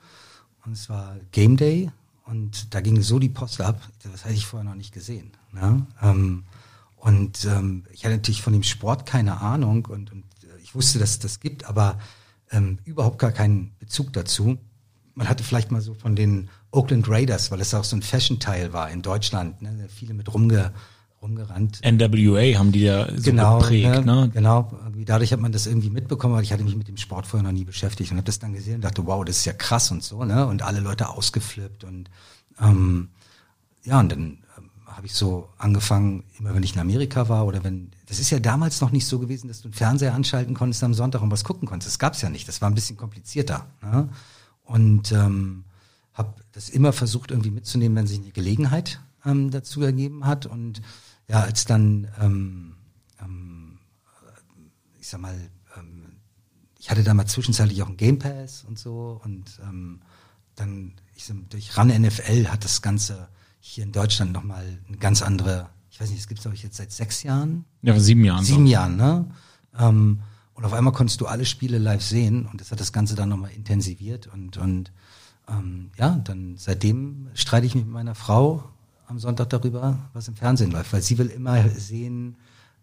und es war Game Day und da ging so die Post ab, das hatte ich vorher noch nicht gesehen. Ne? Ähm, und ähm, ich hatte natürlich von dem Sport keine Ahnung und, und äh, ich wusste, dass es das gibt, aber ähm, überhaupt gar keinen Bezug dazu. Man hatte vielleicht mal so von den Oakland Raiders, weil es auch so ein Fashion-Teil war in Deutschland, ne? viele mit rumge, rumgerannt. NWA haben die ja so genau, geprägt, ne? ne? Genau, dadurch hat man das irgendwie mitbekommen, weil ich hatte mich mit dem Sport vorher noch nie beschäftigt und habe das dann gesehen und dachte, wow, das ist ja krass und so, ne? Und alle Leute ausgeflippt und ähm, ja, und dann habe ich so angefangen, immer wenn ich in Amerika war oder wenn, das ist ja damals noch nicht so gewesen, dass du einen Fernseher anschalten konntest am Sonntag und was gucken konntest. Das gab's ja nicht. Das war ein bisschen komplizierter. Ne? Und ähm, habe das immer versucht irgendwie mitzunehmen, wenn sich eine Gelegenheit ähm, dazu ergeben hat. Und ja, als dann, ähm, ähm, ich sag mal, ähm, ich hatte da mal zwischenzeitlich auch einen Game Pass und so und ähm, dann ich sag, durch RAN NFL hat das Ganze hier in Deutschland nochmal eine ganz andere, ich weiß nicht, es gibt es glaube ich jetzt seit sechs Jahren. Ja, sieben Jahren. Sieben so. Jahren, ne? Ähm, und auf einmal konntest du alle Spiele live sehen und das hat das Ganze dann nochmal intensiviert und, und ähm, ja, dann seitdem streite ich mich mit meiner Frau am Sonntag darüber, was im Fernsehen läuft, weil sie will immer sehen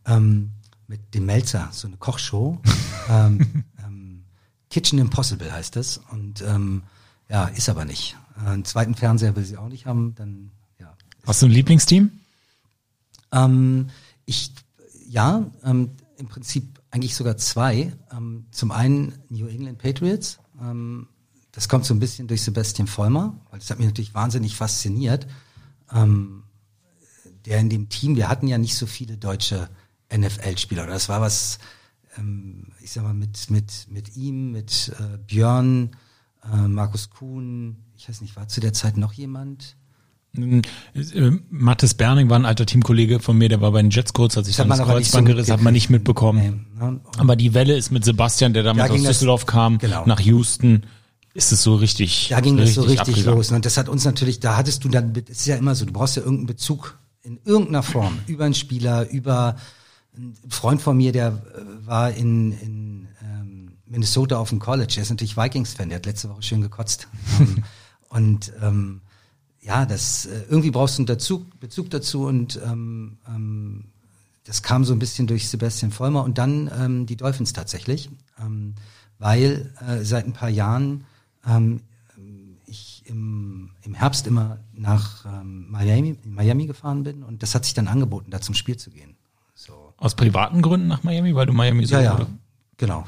ähm, mit dem Melzer, so eine Kochshow. ähm, ähm, Kitchen Impossible heißt das und ähm, ja, ist aber nicht. Einen zweiten Fernseher will sie auch nicht haben, dann Hast du ein Lieblingsteam? Ähm, ich, ja, im Prinzip eigentlich sogar zwei. Zum einen New England Patriots. Das kommt so ein bisschen durch Sebastian Vollmer, weil das hat mich natürlich wahnsinnig fasziniert. Ähm, der in dem Team, wir hatten ja nicht so viele deutsche NFL-Spieler. Das war was, ähm, ich sag mal, mit, mit, mit ihm, mit äh, Björn, äh, Markus Kuhn, ich weiß nicht, war zu der Zeit noch jemand? Äh, Mathis Berning war ein alter Teamkollege von mir, der war bei den Jets kurz, hat sich das dann das Kreuzband so gerissen, hat man nicht mitbekommen. Nee, ne? Aber die Welle ist mit Sebastian, der damals da aus Düsseldorf kam, genau. nach Houston, ist es so richtig. Da ging das so richtig los. Und das hat uns natürlich, da hattest du dann, es ist ja immer so, du brauchst ja irgendeinen Bezug in irgendeiner Form, über einen Spieler, über ein Freund von mir, der äh, war in, in ähm, Minnesota auf dem College, der ist natürlich Vikings-Fan, der hat letzte Woche schön gekotzt. Und ähm, ja, das äh, irgendwie brauchst du einen Bezug, Bezug dazu und ähm, ähm, das kam so ein bisschen durch Sebastian Vollmer und dann ähm, die Dolphins tatsächlich, ähm, weil äh, seit ein paar Jahren ähm, ich im, im Herbst immer nach ähm, Miami, Miami gefahren bin und das hat sich dann angeboten, da zum Spiel zu gehen. So. Aus privaten Gründen nach Miami, weil du Miami so Ja, ja, oder? genau.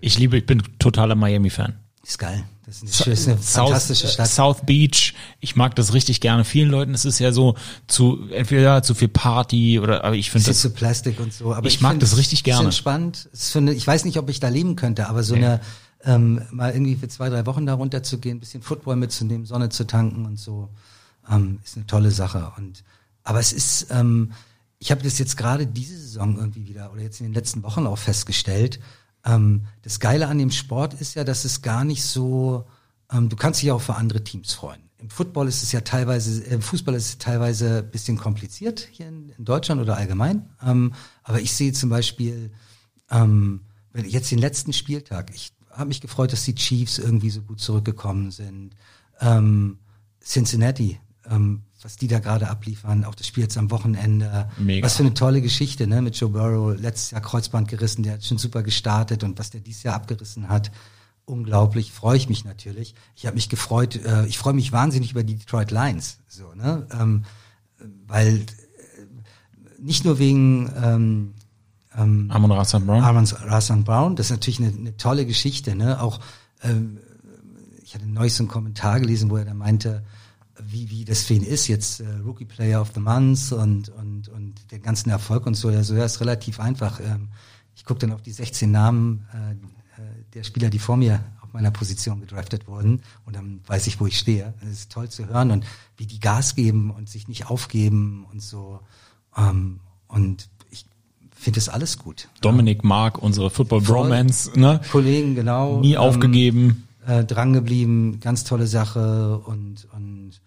Ich liebe, ich bin totaler Miami-Fan. Ist geil. Das ist eine, ist eine South, fantastische Stadt. South Beach, ich mag das richtig gerne. Vielen Leuten ist es ja so zu entweder zu viel Party oder aber ich finde das zu Plastik und so. Aber Ich mag find, das richtig gerne. Es ist eine, ich weiß nicht, ob ich da leben könnte, aber so Nee. eine ähm, mal irgendwie für zwei, drei Wochen da runterzugehen, ein bisschen Football mitzunehmen, Sonne zu tanken und so, ähm, ist eine tolle Sache. Und aber es ist, ähm, ich habe das jetzt gerade diese Saison irgendwie wieder oder jetzt in den letzten Wochen auch festgestellt. Ähm, das Geile an dem Sport ist ja, dass es gar nicht so, ähm, du kannst dich auch für andere Teams freuen. Im Football ist es ja teilweise, äh, im Fußball ist es teilweise ein bisschen kompliziert hier in, in Deutschland oder allgemein. Ähm, aber ich sehe zum Beispiel ähm, jetzt den letzten Spieltag, ich habe mich gefreut, dass die Chiefs irgendwie so gut zurückgekommen sind. Ähm, Cincinnati, ähm, was die da gerade abliefern, auch das Spiel jetzt am Wochenende. Mega. Was für eine tolle Geschichte, ne? Mit Joe Burrow, letztes Jahr Kreuzband gerissen, der hat schon super gestartet und was der dieses Jahr abgerissen hat. Unglaublich, freue ich mich natürlich. Ich habe mich gefreut, äh, ich freue mich wahnsinnig über die Detroit Lions, so, ne? Ähm, weil äh, nicht nur wegen ähm, ähm, Amon Rassan Brown. Armand Rassan Brown, das ist natürlich eine, eine tolle Geschichte, ne? Auch ähm, ich hatte neulich so einen Kommentar gelesen, wo er da meinte, wie, wie das für ihn ist, jetzt äh, Rookie Player of the Month und, und, und den ganzen Erfolg und so. Ja, so ja, ist relativ einfach. Ähm, ich gucke dann auf die 16 Namen äh, äh, der Spieler, die vor mir auf meiner Position gedraftet wurden und dann weiß ich, wo ich stehe. Das ist toll zu hören und wie die Gas geben und sich nicht aufgeben und so. Ähm, und finde das alles gut. Dominik Mark, unsere Football. Bromance, ne? Kollegen, genau. Nie ähm, aufgegeben. äh, drangeblieben, ganz tolle Sache und, und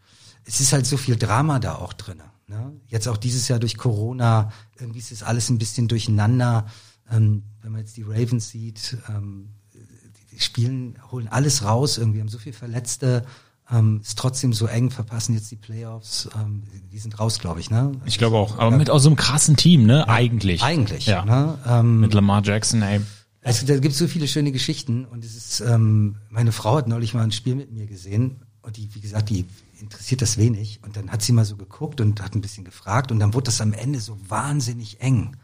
es ist halt so viel Drama da auch drin. Ne? Jetzt auch dieses Jahr durch Corona, irgendwie ist das alles ein bisschen durcheinander. Ähm, wenn man jetzt die Ravens sieht, ähm, die, die spielen, holen alles raus, irgendwie haben so viel Verletzte, ähm, ist trotzdem so eng, verpassen jetzt die Playoffs, ähm, die sind raus, glaube ich, ne? Ich glaube auch. Aber mit aus so einem krassen Team, ne? Eigentlich. Eigentlich, Ja. ne? Ähm, Mit Lamar Jackson, ey. also da gibt es so viele schöne Geschichten und es ist, ähm, meine Frau hat neulich mal ein Spiel mit mir gesehen und die, wie gesagt, die interessiert das wenig und dann hat sie mal so geguckt und hat ein bisschen gefragt und dann wurde das am Ende so wahnsinnig eng.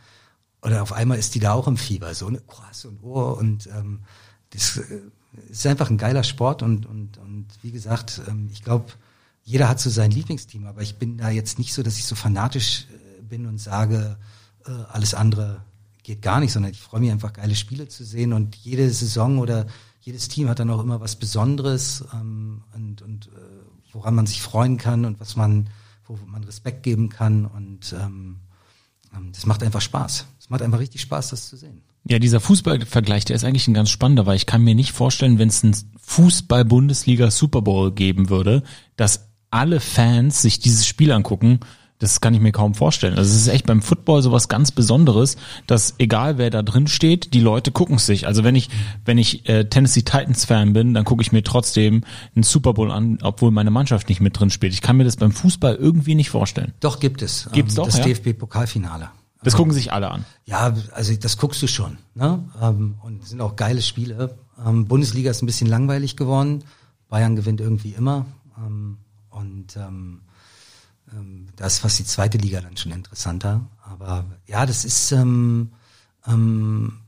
Oder auf einmal ist die da auch im Fieber, so ne, krass und oh und ähm, das äh, ist einfach ein geiler Sport und und und wie gesagt, ähm, ich glaube, jeder hat so sein Lieblingsteam, aber ich bin da jetzt nicht so, dass ich so fanatisch äh, bin und sage, äh, alles andere geht gar nicht, sondern ich freue mich einfach, geile Spiele zu sehen und jede Saison oder jedes Team hat dann auch immer was Besonderes ähm, und, und äh, woran man sich freuen kann und was man, wo man Respekt geben kann und ähm, das macht einfach Spaß. Es macht einfach richtig Spaß, das zu sehen. Ja, dieser Fußballvergleich, der ist eigentlich ein ganz spannender, weil ich kann mir nicht vorstellen, wenn es einen Fußball-Bundesliga Super Bowl geben würde, dass alle Fans sich dieses Spiel angucken. Das kann ich mir kaum vorstellen. Also es ist echt beim Football sowas ganz Besonderes, dass egal wer da drin steht, die Leute gucken es sich. Also wenn ich wenn ich äh, Tennessee Titans Fan bin, dann gucke ich mir trotzdem einen Super Bowl an, obwohl meine Mannschaft nicht mit drin spielt. Ich kann mir das beim Fußball irgendwie nicht vorstellen. Doch, gibt es. Gibt's doch, Das ja? DFB-Pokalfinale. Das gucken sich alle an. Ja, also das guckst du schon. Ne? Ähm, und sind auch geile Spiele. Ähm, Bundesliga ist ein bisschen langweilig geworden. Bayern gewinnt irgendwie immer. Ähm, und ähm, ähm, da ist fast die zweite Liga dann schon interessanter. Aber ja, das ist, ähm, ähm,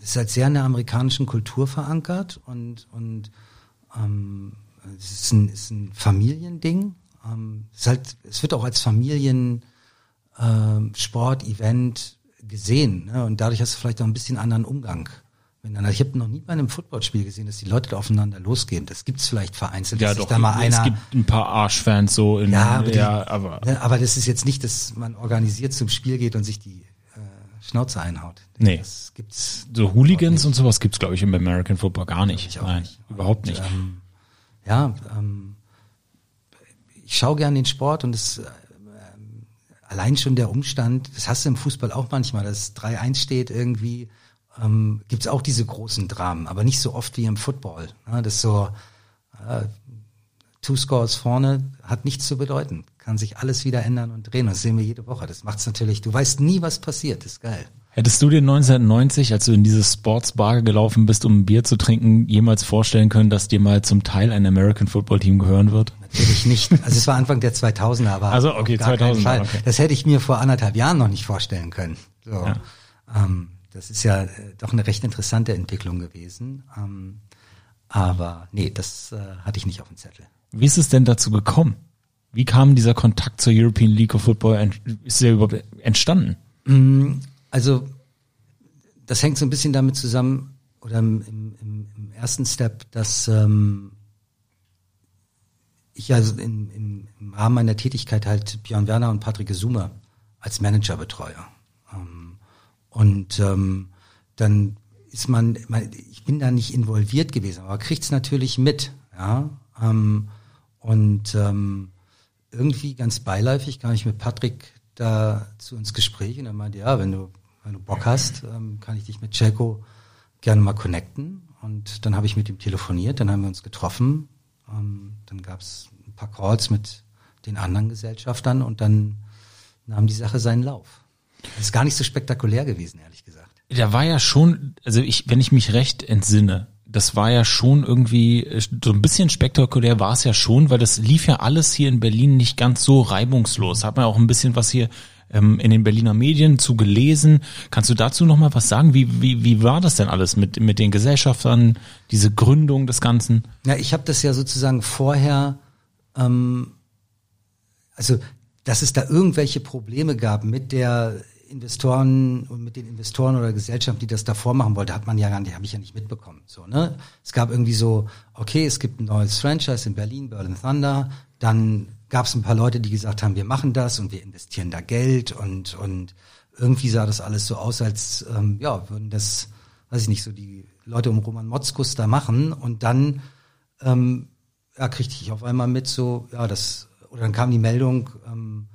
das ist halt sehr in der amerikanischen Kultur verankert und, und ähm, es ist ein, ist ein Familiending. Ähm, es, ist halt, es wird auch als Familien ähm, Sport, Event gesehen. Ne? Und dadurch hast du vielleicht auch ein bisschen anderen Umgang. miteinander. Ich habe noch nie bei einem Footballspiel gesehen, dass die Leute da aufeinander losgehen. Das gibt's vielleicht vereinzelt. Ja, dass sich doch. Da mal es einer, gibt ein paar Arschfans so in ja, aber, die, ja, aber ne, aber das ist jetzt nicht, dass man organisiert zum Spiel geht und sich die äh, Schnauze einhaut. Nee. Das gibt's. So Hooligans und sowas gibt's glaube ich, im American Football gar nicht. Nein, nicht. überhaupt nicht. Ähm, ja, ähm, ich schaue gern den Sport und es, äh, allein schon der Umstand, das hast du im Fußball auch manchmal, dass 3-1 steht irgendwie, ähm, gibt es auch diese großen Dramen, aber nicht so oft wie im Football. Ne? Das so, äh, Two Scores vorne hat nichts zu bedeuten. Kann sich alles wieder ändern und drehen. Das sehen wir jede Woche. Das macht's natürlich. Du weißt nie, was passiert. Das ist geil. Hättest du dir 1990, als du in diese Sportsbar gelaufen bist, um Bier zu trinken, jemals vorstellen können, dass dir mal zum Teil ein American Football Team gehören wird? Natürlich nicht. Also es war Anfang der 2000er, aber also okay, 2000 Fall. Okay. Das hätte ich mir vor anderthalb Jahren noch nicht vorstellen können. So. Ja. Ähm, das ist ja äh, doch eine recht interessante Entwicklung gewesen. Ähm, aber nee, das äh, hatte ich nicht auf dem Zettel. Wie ist es denn dazu gekommen? Wie kam dieser Kontakt zur European League of Football? Ist der überhaupt entstanden? Mm, also das hängt so ein bisschen damit zusammen, oder im, im, im ersten Step, dass ähm, ich also in, im, im Rahmen meiner Tätigkeit halt Björn Werner und Patrick Sumer als Manager betreue. Ähm, und ähm, dann ist man, man, ich bin da nicht involviert gewesen, aber kriegt es natürlich mit. Ja? Ähm, und ähm, irgendwie ganz beiläufig kam ich mit Patrick da zu uns Gespräch und er meinte, ja, wenn du, wenn du Bock hast, ähm, kann ich dich mit Celco gerne mal connecten. Und dann habe ich mit ihm telefoniert, dann haben wir uns getroffen, ähm, dann gab es paar Calls mit den anderen Gesellschaftern und dann nahm die Sache seinen Lauf. Das ist gar nicht so spektakulär gewesen, ehrlich gesagt. Da war ja schon, also ich, wenn ich mich recht entsinne, das war ja schon irgendwie, so ein bisschen spektakulär war es ja schon, weil das lief ja alles hier in Berlin nicht ganz so reibungslos. Hat man auch ein bisschen was hier ähm, in den Berliner Medien zu gelesen. Kannst du dazu noch mal was sagen? Wie, wie, wie war das denn alles mit, mit den Gesellschaftern, diese Gründung des Ganzen? Ja, ich habe das ja sozusagen vorher, ähm, also dass es da irgendwelche Probleme gab mit der Investoren und mit den Investoren oder Gesellschaften, die das davor machen wollte, hat man ja gar nicht, habe ich ja nicht mitbekommen. So, ne? Es gab irgendwie so, okay, es gibt ein neues Franchise in Berlin, Berlin Thunder, dann gab es ein paar Leute, die gesagt haben, wir machen das und wir investieren da Geld und und irgendwie sah das alles so aus, als ähm, ja würden das, weiß ich nicht, so die Leute um Roman Motzkus da machen und dann ähm, ja, kriegte ich auf einmal mit so, ja, das oder dann kam die Meldung, ähm,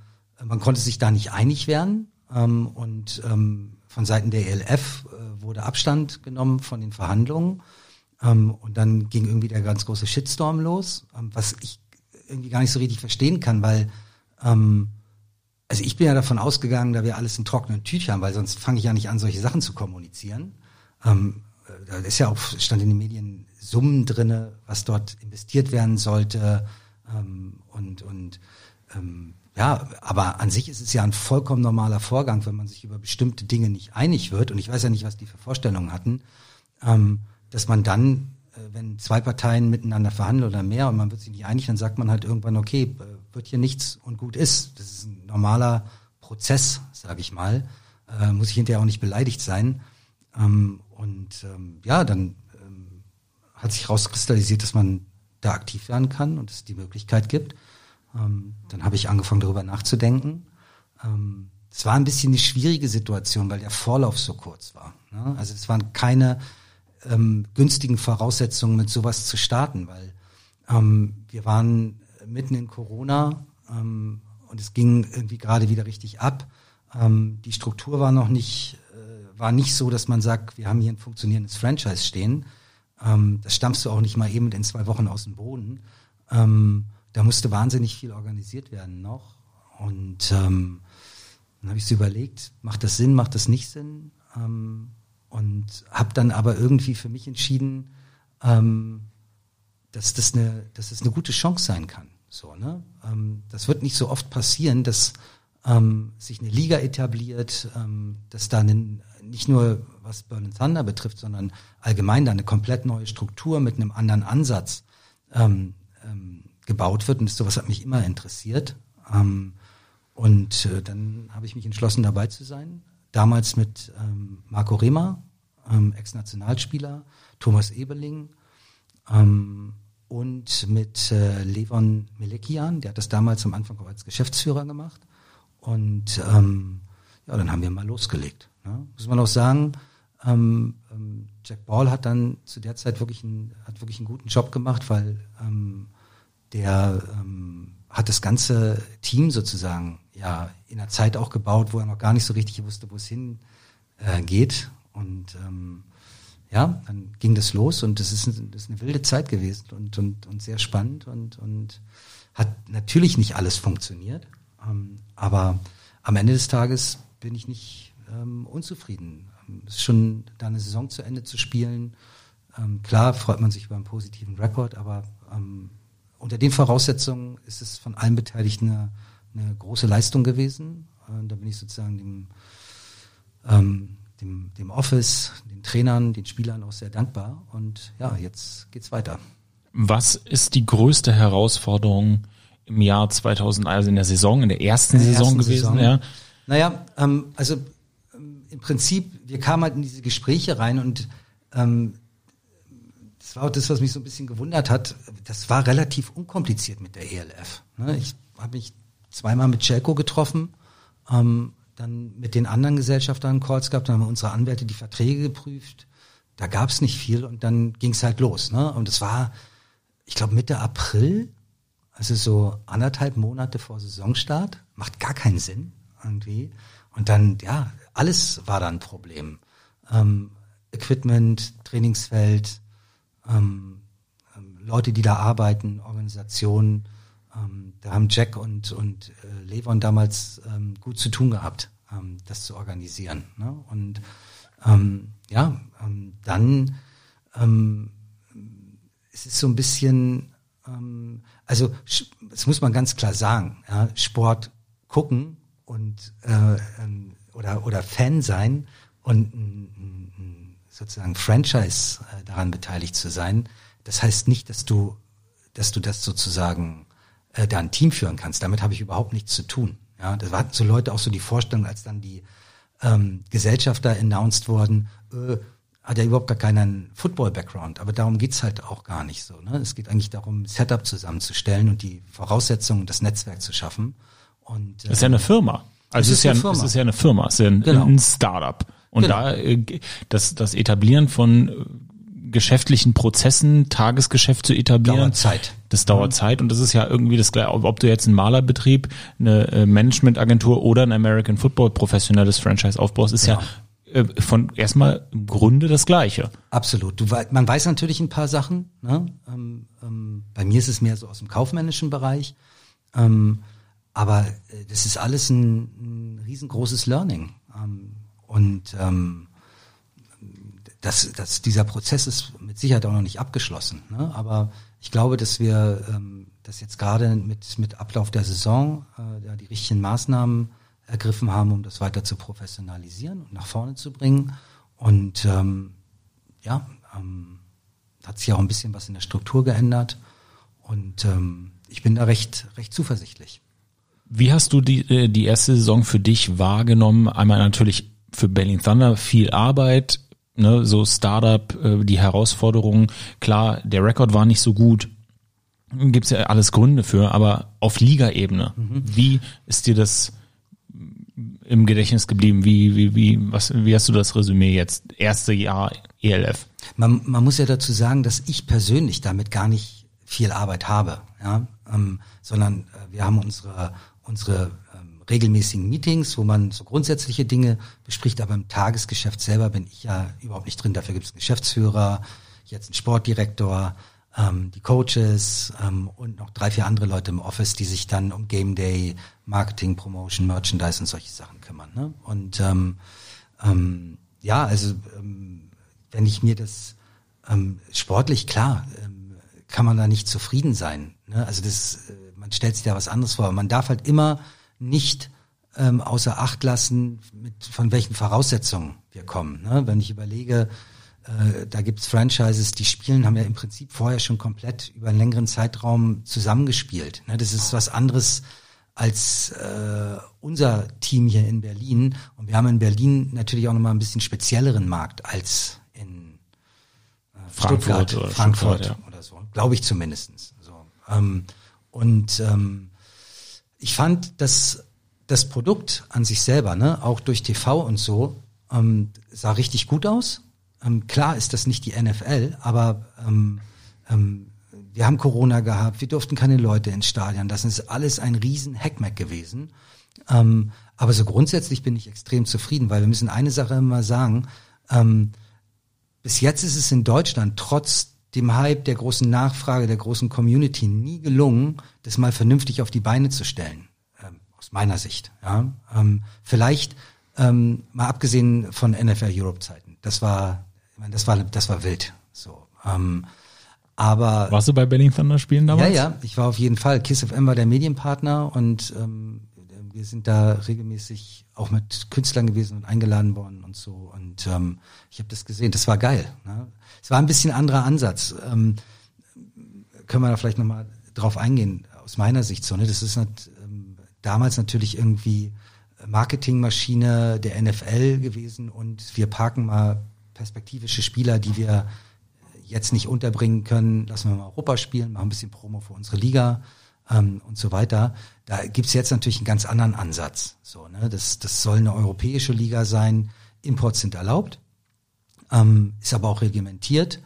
man konnte sich da nicht einig werden ähm, und ähm, von Seiten der ELF äh, wurde Abstand genommen von den Verhandlungen. Ähm, und dann ging irgendwie der ganz große Shitstorm los, ähm, was ich irgendwie gar nicht so richtig verstehen kann, weil ähm, also ich bin ja davon ausgegangen, da wir alles in trockenen Tüchern, weil sonst fange ich ja nicht an, solche Sachen zu kommunizieren. Ähm, äh, da ist ja auch, stand in den Medien Summen drinne, was dort investiert werden sollte ähm, und, und ähm, ja, aber an sich ist es ja ein vollkommen normaler Vorgang, wenn man sich über bestimmte Dinge nicht einig wird. Und ich weiß ja nicht, was die für Vorstellungen hatten, ähm, dass man dann, äh, wenn zwei Parteien miteinander verhandeln oder mehr und man wird sich nicht einig, dann sagt man halt irgendwann, okay, äh, wird hier nichts und gut ist. Das ist ein normaler Prozess, sage ich mal. Äh, muss ich hinterher auch nicht beleidigt sein. Ähm, und ähm, ja, dann hat sich rauskristallisiert, dass man da aktiv werden kann und es die Möglichkeit gibt. Ähm, dann habe ich angefangen, darüber nachzudenken. Ähm, es war ein bisschen eine schwierige Situation, weil der Vorlauf so kurz war. Ne? Also es waren keine ähm, günstigen Voraussetzungen, mit sowas zu starten, weil ähm, wir waren mitten in Corona ähm, und es ging irgendwie gerade wieder richtig ab. Ähm, die Struktur war noch nicht, äh, war nicht so, dass man sagt, wir haben hier ein funktionierendes Franchise stehen. Ähm, das stammst du auch nicht mal eben in zwei Wochen aus dem Boden. Ähm, da musste wahnsinnig viel organisiert werden noch. Und ähm, dann habe ich so überlegt, macht das Sinn, macht das nicht Sinn? Ähm, und habe dann aber irgendwie für mich entschieden, ähm, dass das eine, dass das eine gute Chance sein kann. So, ne? Ähm, das wird nicht so oft passieren, dass ähm, sich eine Liga etabliert, ähm, dass da eine, nicht nur was Burn Thunder betrifft, sondern allgemein da eine komplett neue Struktur mit einem anderen Ansatz ähm, ähm, gebaut wird. Und sowas hat mich immer interessiert. Ähm, und äh, dann habe ich mich entschlossen, dabei zu sein. Damals mit ähm, Marco Rema, ähm, Ex-Nationalspieler, Thomas Ebeling ähm, und mit äh, Levon Melekian, der hat das damals am Anfang auch als Geschäftsführer gemacht. Und ähm, ja, dann haben wir mal losgelegt. Ne? Muss man auch sagen, ähm, ähm, Jack Ball hat dann zu der Zeit wirklich einen, hat wirklich einen guten Job gemacht, weil ähm, der ähm, hat das ganze Team sozusagen ja in einer Zeit auch gebaut, wo er noch gar nicht so richtig wusste, wo es hin äh, geht. Und ähm, ja, dann ging das los und das ist, das ist eine wilde Zeit gewesen und, und, und sehr spannend und, und hat natürlich nicht alles funktioniert. Ähm, aber am Ende des Tages bin ich nicht ähm, unzufrieden. Es ist schon da eine Saison zu Ende zu spielen. Ähm, klar freut man sich über einen positiven Rekord, aber ähm, unter den Voraussetzungen ist es von allen Beteiligten eine, eine große Leistung gewesen. Äh, da bin ich sozusagen dem, ähm, dem, dem Office, den Trainern, den Spielern auch sehr dankbar. Und ja, jetzt geht's weiter. Was ist die größte Herausforderung im Jahr 2000, also in der Saison, in der ersten in der Saison ersten gewesen? Saison. Ja. Naja, ähm, also ähm, im Prinzip, wir kamen halt in diese Gespräche rein und ähm, das war auch das, was mich so ein bisschen gewundert hat. Das war relativ unkompliziert mit der ELF. Ne? Ich habe mich zweimal mit Celco getroffen, ähm, dann mit den anderen Gesellschaftern Calls gehabt, dann haben unsere Anwälte die Verträge geprüft. Da gab es nicht viel und dann ging es halt los. Ne? Und es war, ich glaube, Mitte April, also so anderthalb Monate vor Saisonstart, macht gar keinen Sinn irgendwie. Und dann, ja, alles war dann ein Problem. Ähm, Equipment, Trainingsfeld, ähm, ähm, Leute, die da arbeiten, Organisationen. Ähm, da haben Jack und, und äh, Levon damals ähm, gut zu tun gehabt, ähm, das zu organisieren. Ne? Und ja, dann es ist so ein bisschen, also das muss man ganz klar sagen, ja, Sport gucken und äh, oder oder Fan sein und sozusagen Franchise äh, daran beteiligt zu sein, das heißt nicht, dass du dass du das sozusagen äh, da ein Team führen kannst. Damit habe ich überhaupt nichts zu tun. Ja, das waren so Leute auch so die Vorstellung, als dann die ähm, Gesellschafter announced wurden, äh, hat ja überhaupt gar keinen Football-Background. Aber darum geht's halt auch gar nicht so. Ne? Es geht eigentlich darum, Setup zusammenzustellen und die Voraussetzungen, das Netzwerk zu schaffen. Und, äh, das ist ja eine Firma. Also es ist, ja, es ist ja eine Firma, es ist ja ein, genau. ein Startup. Und genau. da äh, das, das Etablieren von äh, geschäftlichen Prozessen, Tagesgeschäft zu etablieren. Dauert Zeit. Das dauert mhm. Zeit und das ist ja irgendwie das gleiche, ob du jetzt einen Malerbetrieb, eine äh, Managementagentur oder ein American Football professionelles Franchise aufbaust, ist ja, ja von erstmal im Grunde das Gleiche. Absolut. Du, man weiß natürlich ein paar Sachen. Ne? Ähm, ähm, bei mir ist es mehr so aus dem kaufmännischen Bereich. Ähm, aber äh, das ist alles ein, ein riesengroßes Learning. Ähm, und ähm, das, das, dieser Prozess ist mit Sicherheit auch noch nicht abgeschlossen. Ne? Aber ich glaube, dass wir ähm, das jetzt gerade mit, mit Ablauf der Saison äh, ja, die richtigen Maßnahmen ergriffen haben, um das weiter zu professionalisieren und nach vorne zu bringen. Und ähm, ja, ähm, hat sich auch ein bisschen was in der Struktur geändert. Und ähm, ich bin da recht, recht zuversichtlich. Wie hast du die, äh, die erste Saison für dich wahrgenommen? Einmal natürlich für Berlin Thunder viel Arbeit, ne, so Startup, äh, die Herausforderungen. Klar, der Rekord war nicht so gut, gibt's ja alles Gründe für, aber auf Liga-Ebene, mhm. wie ist dir das im Gedächtnis geblieben? Wie, wie, wie, was, wie hast du das Resümee jetzt? Erste Jahr ELF. Man, man muss ja dazu sagen, dass ich persönlich damit gar nicht viel Arbeit habe, ja, ähm, sondern äh, wir haben unsere unsere ähm, regelmäßigen Meetings, wo man so grundsätzliche Dinge bespricht, aber im Tagesgeschäft selber bin ich ja überhaupt nicht drin. Dafür gibt es einen Geschäftsführer, jetzt einen Sportdirektor, ähm, die Coaches ähm, und noch drei, vier andere Leute im Office, die sich dann um Game Day, Marketing, Promotion, Merchandise und solche Sachen kümmern. Ne? Und ähm, ähm, ja, also ähm, wenn ich mir das ähm, sportlich klar, ähm, kann man da nicht zufrieden sein. Ne? Also das äh, man stellt sich da was anderes vor. Man darf halt immer nicht ähm, außer Acht lassen, mit, von welchen Voraussetzungen wir kommen. Ne? Wenn ich überlege, äh, da gibt's Franchises, die spielen, haben ja im Prinzip vorher schon komplett über einen längeren Zeitraum zusammengespielt. Ne? Das ist was anderes als äh, unser Team hier in Berlin. Und wir haben in Berlin natürlich auch nochmal ein bisschen spezielleren Markt als in äh, Frankfurt, oder Frankfurt ja. oder so. Glaube ich zumindestens. So. Ähm, und ähm, ich fand, dass das Produkt an sich selber, ne, auch durch TV und so, ähm, sah richtig gut aus. Ähm, klar ist das nicht die NFL, aber ähm, ähm, wir haben Corona gehabt, wir durften keine Leute ins Stadion. Das ist alles ein riesen Hackmack gewesen. Ähm, aber so grundsätzlich bin ich extrem zufrieden, weil wir müssen eine Sache immer sagen. Ähm, bis jetzt ist es in Deutschland trotz dem Hype, der großen Nachfrage, der großen Community nie gelungen, das mal vernünftig auf die Beine zu stellen. Ähm, aus meiner Sicht. Ja? Ähm, vielleicht ähm, mal abgesehen von NFL Europe Zeiten. Das war, ich meine, das war, das war wild. So. Ähm, aber warst du bei Berlin Thunder spielen damals? Ja, ja, ich war auf jeden Fall. Kiss FM war der Medienpartner und ähm, wir sind da regelmäßig auch mit Künstlern gewesen und eingeladen worden und so. Und ähm, ich habe das gesehen. Das war geil. Ne? Es war ein bisschen anderer Ansatz. Ähm, können wir da vielleicht nochmal drauf eingehen, aus meiner Sicht so. Ne? Das ist nicht, ähm, damals natürlich irgendwie Marketingmaschine der NFL gewesen und wir parken mal perspektivische Spieler, die wir jetzt nicht unterbringen können. Lassen wir mal Europa spielen, machen ein bisschen Promo für unsere Liga ähm, und so weiter. Da gibt's jetzt natürlich einen ganz anderen Ansatz. So, ne? das, das soll eine europäische Liga sein. Imports sind erlaubt, ähm, ist aber auch reglementiert.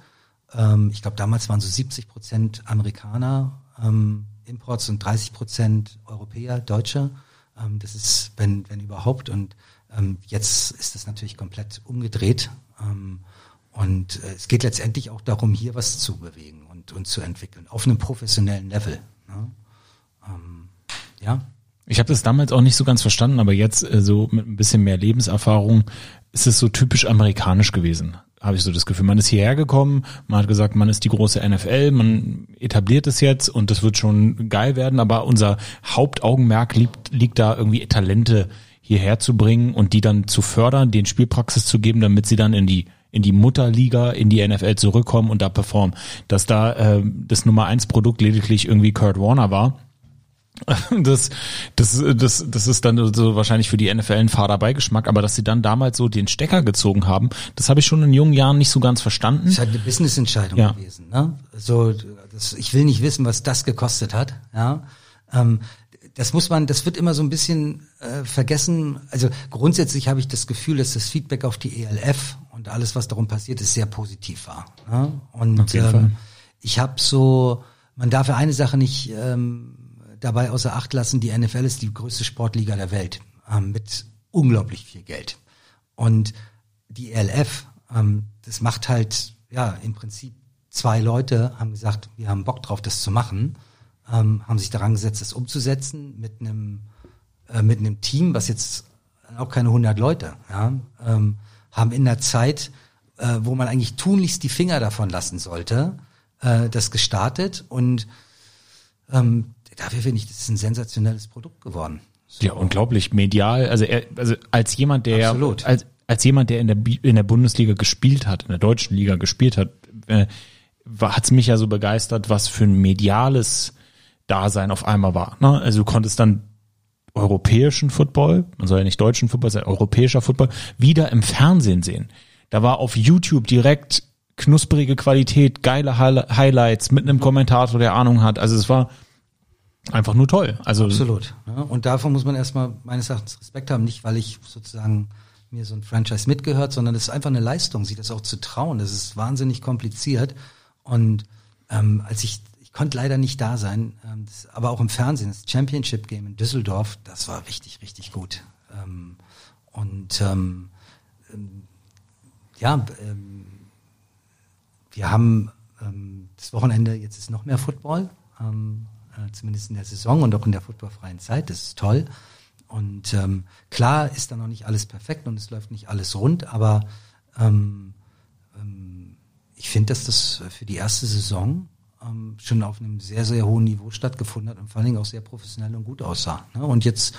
Ähm, ich glaube, damals waren so 70 Prozent Amerikaner ähm, Imports und 30 Prozent Europäer, Deutsche. Ähm, das ist, wenn, wenn überhaupt. Und ähm, jetzt ist das natürlich komplett umgedreht. Ähm, und äh, es geht letztendlich auch darum, hier was zu bewegen und, und zu entwickeln, auf einem professionellen Level. Ne? Ähm, ja. Ich habe das damals auch nicht so ganz verstanden, aber jetzt äh, so mit ein bisschen mehr Lebenserfahrung ist es so typisch amerikanisch gewesen, habe ich so das Gefühl. Man ist hierher gekommen, man hat gesagt, man ist die große NFL, man etabliert es jetzt und das wird schon geil werden, aber unser Hauptaugenmerk liegt, liegt da irgendwie Talente hierher zu bringen und die dann zu fördern, den Spielpraxis zu geben, damit sie dann in die in die Mutterliga, in die NFL zurückkommen und da performen. Dass da äh, das Nummer eins Produkt lediglich irgendwie Kurt Warner war, das, das, das, das ist dann so wahrscheinlich für die NFL ein fader Beigeschmack, aber dass sie dann damals so den Stecker gezogen haben, das habe ich schon in jungen Jahren nicht so ganz verstanden. Das ist halt eine Business-Entscheidung ja. gewesen. Ne? So, das, ich will nicht wissen, was das gekostet hat. Ja, ähm, das muss man, das wird immer so ein bisschen äh, vergessen. Also grundsätzlich habe ich das Gefühl, dass das Feedback auf die ELF und alles, was darum passiert ist, sehr positiv war. Ne? Und ähm, ich habe so, man darf ja eine Sache nicht ähm, dabei außer Acht lassen, die NFL ist die größte Sportliga der Welt ähm, mit unglaublich viel Geld. Und die ELF, ähm, das macht halt, ja, im Prinzip zwei Leute haben gesagt, wir haben Bock drauf, das zu machen, ähm, haben sich daran gesetzt, das umzusetzen mit einem, äh, mit einem Team, was jetzt auch keine 100 Leute, ja, ähm, haben in der Zeit, äh, wo man eigentlich tunlichst die Finger davon lassen sollte, äh, das gestartet und ähm, dafür finde ich, das ist ein sensationelles Produkt geworden. So. Ja, unglaublich medial. Also, er, also als jemand, der Absolut. als als jemand, der in der in der Bundesliga gespielt hat, in der deutschen Liga gespielt hat, äh, hat es mich ja so begeistert, was für ein mediales Dasein auf einmal war. Ne? Also du konntest dann europäischen Football, man soll ja nicht deutschen Football, sondern europäischer Football, wieder im Fernsehen sehen. Da war auf YouTube direkt knusprige Qualität, geile Highlights mit einem Kommentator, der Ahnung hat. Also es war einfach nur toll. Also Absolut. Ja, und davon muss man erstmal meines Erachtens Respekt haben, nicht weil ich sozusagen mir so ein Franchise mitgehört, sondern es ist einfach eine Leistung, sich das auch zu trauen. Das ist wahnsinnig kompliziert. Und ähm, als ich, ich konnte leider nicht da sein, ähm, das, aber auch im Fernsehen, das Championship Game in Düsseldorf, das war richtig, richtig gut. Ähm, und ähm, ähm, ja, ähm, wir haben ähm, das Wochenende, jetzt ist noch mehr Football. Ähm, äh, zumindest in der Saison und auch in der footballfreien Zeit. Das ist toll. Und ähm, klar ist da noch nicht alles perfekt und es läuft nicht alles rund, aber ähm, ähm, ich finde, dass das für die erste Saison ähm, schon auf einem sehr, sehr hohen Niveau stattgefunden hat und vor allen Dingen auch sehr professionell und gut aussah. Ne? Und jetzt,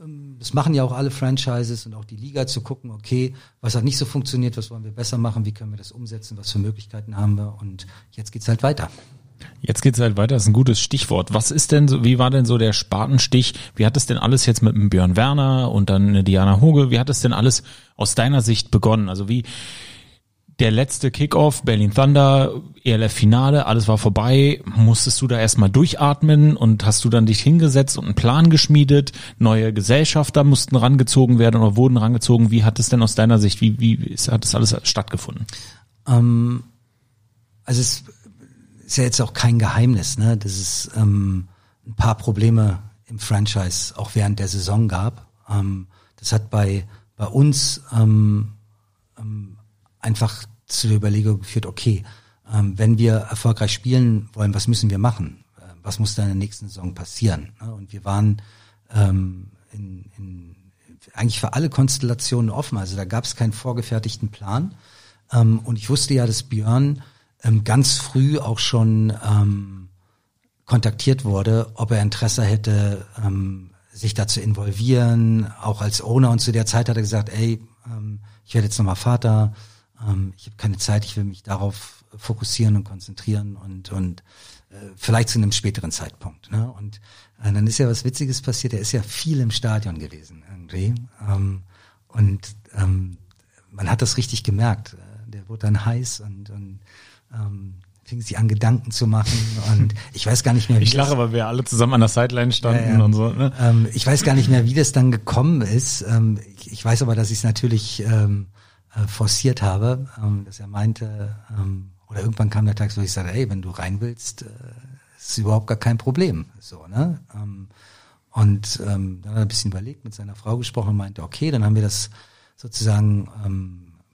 ähm, das machen ja auch alle Franchises und auch die Liga zu gucken, okay, was hat nicht so funktioniert, was wollen wir besser machen, wie können wir das umsetzen, was für Möglichkeiten haben wir und jetzt geht's halt weiter. Jetzt geht's halt weiter, das ist ein gutes Stichwort. Was ist denn so, wie war denn so der Spatenstich? Wie hat es denn alles jetzt mit dem Björn Werner und dann Diana Hogel, wie hat es denn alles aus deiner Sicht begonnen? Also wie der letzte Kickoff, Berlin Thunder, ELF Finale, alles war vorbei. Musstest du da erstmal durchatmen und hast du dann dich hingesetzt und einen Plan geschmiedet? Neue Gesellschafter mussten rangezogen werden oder wurden rangezogen. Wie hat es denn aus deiner Sicht, wie, wie hat das alles stattgefunden? Ähm, also es ist ja jetzt auch kein Geheimnis, ne, dass es ähm, ein paar Probleme im Franchise auch während der Saison gab. Ähm, das hat bei, bei uns ähm, ähm, einfach zu der Überlegung geführt, okay, ähm, wenn wir erfolgreich spielen wollen, was müssen wir machen? Äh, was muss da in der nächsten Saison passieren? Ne? Und wir waren ähm, in, in, eigentlich für alle Konstellationen offen. Also da gab es keinen vorgefertigten Plan. Ähm, und ich wusste ja, dass Björn ähm, ganz früh auch schon ähm, kontaktiert wurde, ob er Interesse hätte, ähm, sich da zu involvieren, auch als Owner. Und zu der Zeit hat er gesagt, ey, ähm, ich werde jetzt nochmal Vater, ähm, ich habe keine Zeit, ich will mich darauf fokussieren und konzentrieren und, und äh, vielleicht zu einem späteren Zeitpunkt. Ne? Und äh, dann ist ja was Witziges passiert, er ist ja viel im Stadion gewesen irgendwie. Ähm, und ähm, man hat das richtig gemerkt. Äh, der wurde dann heiß und, und ähm, fing sich an Gedanken zu machen und ich weiß gar nicht mehr wie Ich lache, weil wir alle zusammen an der Sideline standen ja, ja. und so. Ne? Ähm, ich weiß gar nicht mehr, wie das dann gekommen ist. Ähm, ich, ich, weiß aber, dass ich es natürlich ähm, äh, forciert habe, ähm, dass er meinte, ähm, oder irgendwann kam der Tag, wo ich sagte, ey, wenn du rein willst, äh, ist überhaupt gar kein Problem. So, ne? Ähm, und dann hat er ein bisschen überlegt, mit seiner Frau gesprochen und meinte, okay, dann haben wir das sozusagen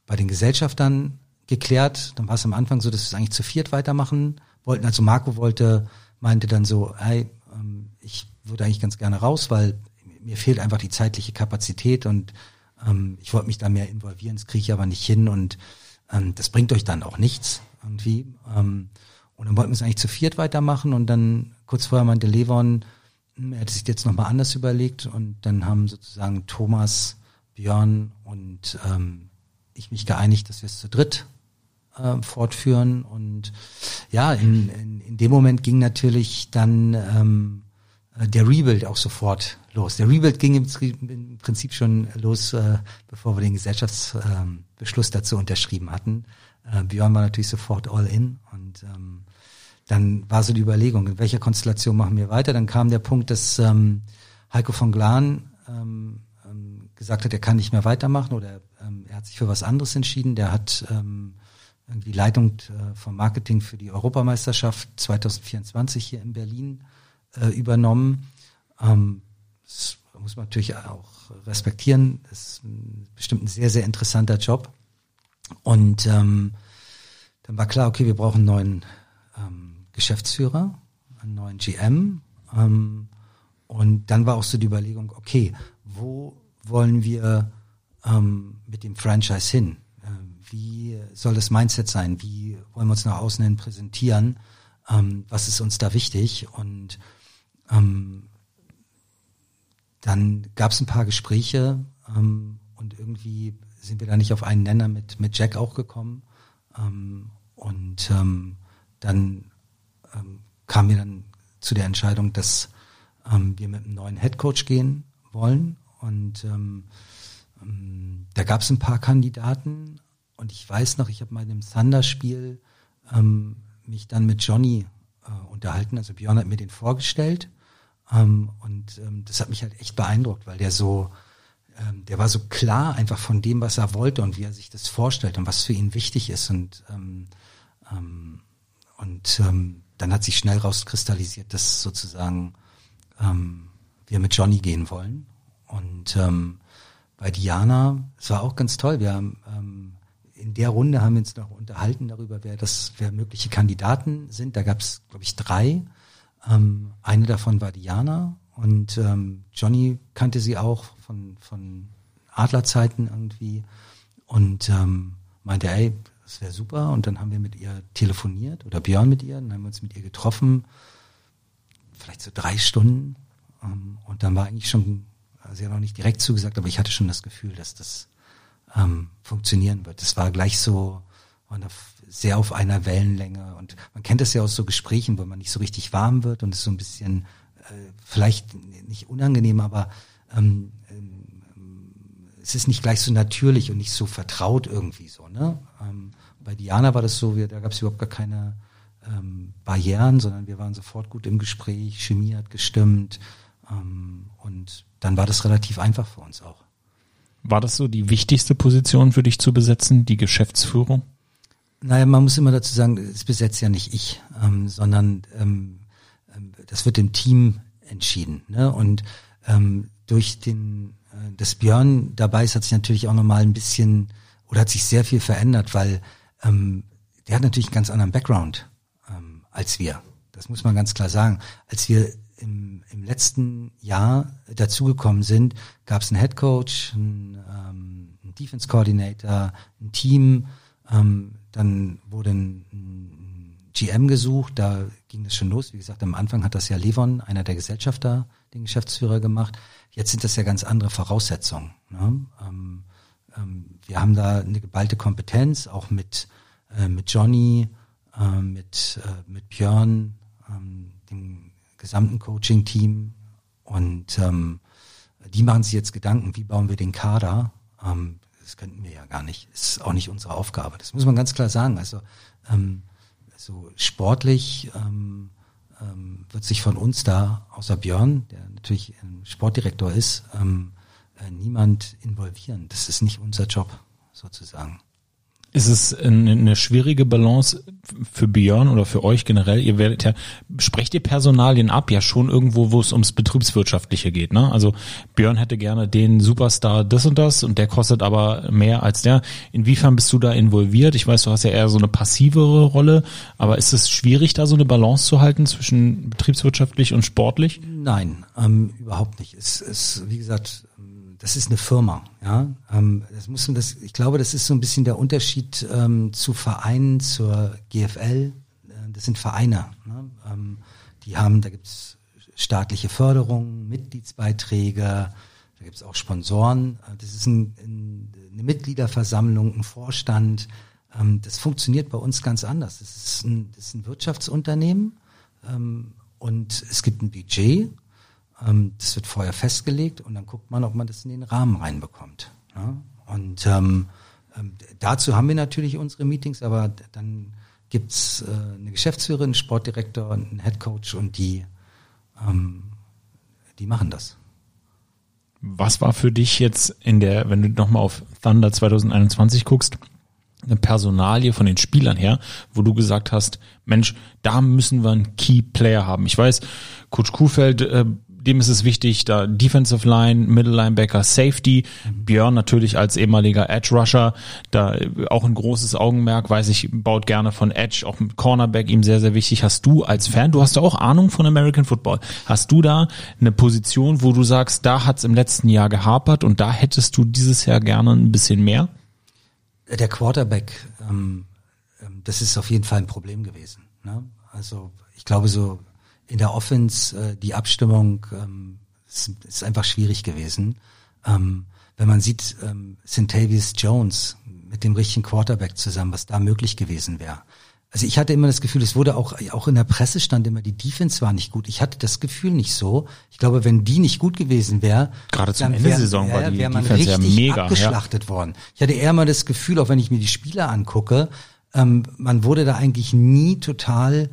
bei den Gesellschaftern geklärt. Dann war es am Anfang so, dass wir es eigentlich zu viert weitermachen wollten. Also Marco wollte, meinte dann so, hey, ähm, ich würde eigentlich ganz gerne raus, weil mir fehlt einfach die zeitliche Kapazität und ähm, ich wollte mich da mehr involvieren, das kriege ich aber nicht hin und ähm, das bringt euch dann auch nichts irgendwie. Ähm, und dann wollten wir es eigentlich zu viert weitermachen und dann kurz vorher meinte Levon, hm, er hätte sich jetzt nochmal anders überlegt und dann haben sozusagen Thomas, Björn und ähm, ich mich geeinigt, dass wir es zu dritt äh, fortführen. Und ja, in, in, in dem Moment ging natürlich dann ähm, äh, der Rebuild auch sofort los. Der Rebuild ging im, Prinzip schon los, äh, bevor wir den Gesellschaftsbeschluss ähm, dazu unterschrieben hatten. Äh, Björn war natürlich sofort all in und ähm, dann war so die Überlegung, in welcher Konstellation machen wir weiter. Dann kam der Punkt, dass ähm, Heiko von Glan ähm, ähm, gesagt hat, er kann nicht mehr weitermachen oder ähm, er hat sich für was anderes entschieden. Der hat ähm, irgendwie Leitung äh, vom Marketing für die Europameisterschaft 2024 hier in Berlin äh, übernommen. Ähm, das muss man natürlich auch respektieren. Das ist bestimmt ein sehr, sehr interessanter Job. Und ähm, dann war klar, okay, wir brauchen einen neuen ähm, Geschäftsführer, einen neuen GM. Ähm, und dann war auch so die Überlegung, okay, wo wollen wir ähm, mit dem Franchise hin? Wie soll das Mindset sein? Wie wollen wir uns nach außen hin präsentieren? Ähm, was ist uns da wichtig? Und ähm, dann gab es ein paar Gespräche ähm, und irgendwie sind wir da nicht auf einen Nenner mit, mit Jack auch gekommen. Ähm, und ähm, dann ähm, kamen wir dann zu der Entscheidung, dass wir mit einem neuen Headcoach gehen wollen. Und da gab es ein paar Kandidaten, und ich weiß noch, ich habe mal in einem Thunder-Spiel ähm, mich dann mit Johnny äh, unterhalten. Also Björn hat mir den vorgestellt. Ähm, und ähm, das hat mich halt echt beeindruckt, weil der so, ähm, der war so klar einfach von dem, was er wollte und wie er sich das vorstellt und was für ihn wichtig ist. Und, ähm, ähm, und ähm, dann hat sich schnell rauskristallisiert, dass sozusagen ähm, wir mit Johnny gehen wollen. Und ähm, bei Diana, es war auch ganz toll. Wir haben ähm, der Runde haben wir uns noch unterhalten darüber, wer das, wer mögliche Kandidaten sind. Da gab es, glaube ich, drei. Ähm, eine davon war Diana und ähm, Johnny kannte sie auch von, von Adlerzeiten irgendwie und ähm, meinte, ey, das wäre super. Und dann haben wir mit ihr telefoniert oder Björn mit ihr, dann haben wir uns mit ihr getroffen, vielleicht so drei Stunden. Ähm, und dann war eigentlich schon, sie hat noch nicht direkt zugesagt, aber ich hatte schon das Gefühl, dass das ähm, funktionieren wird. Das war gleich so sehr auf einer Wellenlänge und man kennt das ja aus so Gesprächen, wo man nicht so richtig warm wird und es so ein bisschen äh, vielleicht nicht unangenehm, aber ähm, ähm, es ist nicht gleich so natürlich und nicht so vertraut irgendwie so. Ne? Ähm, bei Diana war das so, wir, da gab es überhaupt gar keine ähm, Barrieren, sondern wir waren sofort gut im Gespräch, Chemie hat gestimmt ähm, und dann war das relativ einfach für uns auch. War das so die wichtigste Position für dich zu besetzen, die Geschäftsführung? Naja, man muss immer dazu sagen, es besetzt ja nicht ich, ähm, sondern ähm, ähm, das wird im Team entschieden. Ne? Und ähm, durch den, äh, das Björn dabei ist, hat sich natürlich auch nochmal ein bisschen oder hat sich sehr viel verändert, weil ähm, der hat natürlich einen ganz anderen Background ähm, als wir. Das muss man ganz klar sagen. Als wir im, im letzten Jahr dazugekommen sind, gab es einen Head Coach, einen, ähm, einen Defense Coordinator, ein Team, ähm, dann wurde ein, ein GM gesucht, da ging das schon los. Wie gesagt, am Anfang hat das ja Levon, einer der Gesellschafter, den Geschäftsführer gemacht. Jetzt sind das ja ganz andere Voraussetzungen. Ne? Ähm, ähm, wir haben da eine geballte Kompetenz, auch mit, äh, mit Johnny, äh, mit, äh, mit Björn, ähm, dem gesamten Coaching-Team. Und ähm, die machen sich jetzt Gedanken, wie bauen wir den Kader. Ähm, das könnten wir ja gar nicht. Ist auch nicht unsere Aufgabe. Das muss man ganz klar sagen. Also ähm, so sportlich ähm, ähm, wird sich von uns da, außer Björn, der natürlich Sportdirektor ist, ähm, äh, niemand involvieren. Das ist nicht unser Job, sozusagen. Ist es eine schwierige Balance für Björn oder für euch generell? Ihr werdet ja, sprecht ihr Personalien ab, ja schon irgendwo, wo es ums Betriebswirtschaftliche geht, ne? Also Björn hätte gerne den Superstar das und das und der kostet aber mehr als der. Inwiefern bist du da involviert? Ich weiß, du hast ja eher so eine passivere Rolle, aber ist es schwierig, da so eine Balance zu halten zwischen betriebswirtschaftlich und sportlich? Nein, ähm, überhaupt nicht. Es ist, wie gesagt, das ist eine Firma, ja. Ähm, das muss man das, ich glaube, das ist so ein bisschen der Unterschied ähm, zu Vereinen, zur GFL. Äh, das sind Vereine. Ne? Ähm, die haben, da gibt's staatliche Förderung, Mitgliedsbeiträge, da gibt's auch Sponsoren. Äh, das ist ein, ein, eine Mitgliederversammlung, ein Vorstand. Ähm, das funktioniert bei uns ganz anders. Das ist ein, das ist ein Wirtschaftsunternehmen ähm, und es gibt ein Budget ähm, das wird vorher festgelegt und dann guckt man, ob man das in den Rahmen reinbekommt. Ja? Und ähm, ähm, dazu haben wir natürlich unsere Meetings, aber dann gibt's äh, eine Geschäftsführerin, einen Sportdirektor, einen Headcoach und die, ähm, die machen das. Was war für dich jetzt in der, wenn du nochmal auf Thunder 2021 guckst, eine Personalie von den Spielern her, wo du gesagt hast, Mensch, da müssen wir einen Key Player haben. Ich weiß, Coach Kuhfeld äh, dem ist es wichtig, da Defensive Line, Middle Linebacker, Safety. Björn natürlich als ehemaliger Edge Rusher, da auch ein großes Augenmerk, weiß ich, baut gerne von Edge, auch mit Cornerback ihm sehr, sehr wichtig. Hast du als Fan, du hast ja auch Ahnung von American Football, hast du da eine Position, wo du sagst, da hat es im letzten Jahr gehapert und da hättest du dieses Jahr gerne ein bisschen mehr? Der Quarterback, ähm, ähm das ist auf jeden Fall ein Problem gewesen. Ne? Also ich glaube so in der Offense äh, die Abstimmung ähm, ist, ist einfach schwierig gewesen. Ähm, wenn man sieht, ähm, Centavius Jones mit dem richtigen Quarterback zusammen, was da möglich gewesen wäre. Also ich hatte immer das Gefühl, es wurde auch, auch in der Presse stand immer, die Defense war nicht gut. Ich hatte das Gefühl nicht so. Ich glaube, wenn die nicht gut gewesen wäre, gerade zum Ende der Saison war die wär man Defense richtig ja mega abgeschlachtet ja. worden. Ich hatte eher mal das Gefühl, auch wenn ich mir die Spieler angucke, ähm, man wurde da eigentlich nie total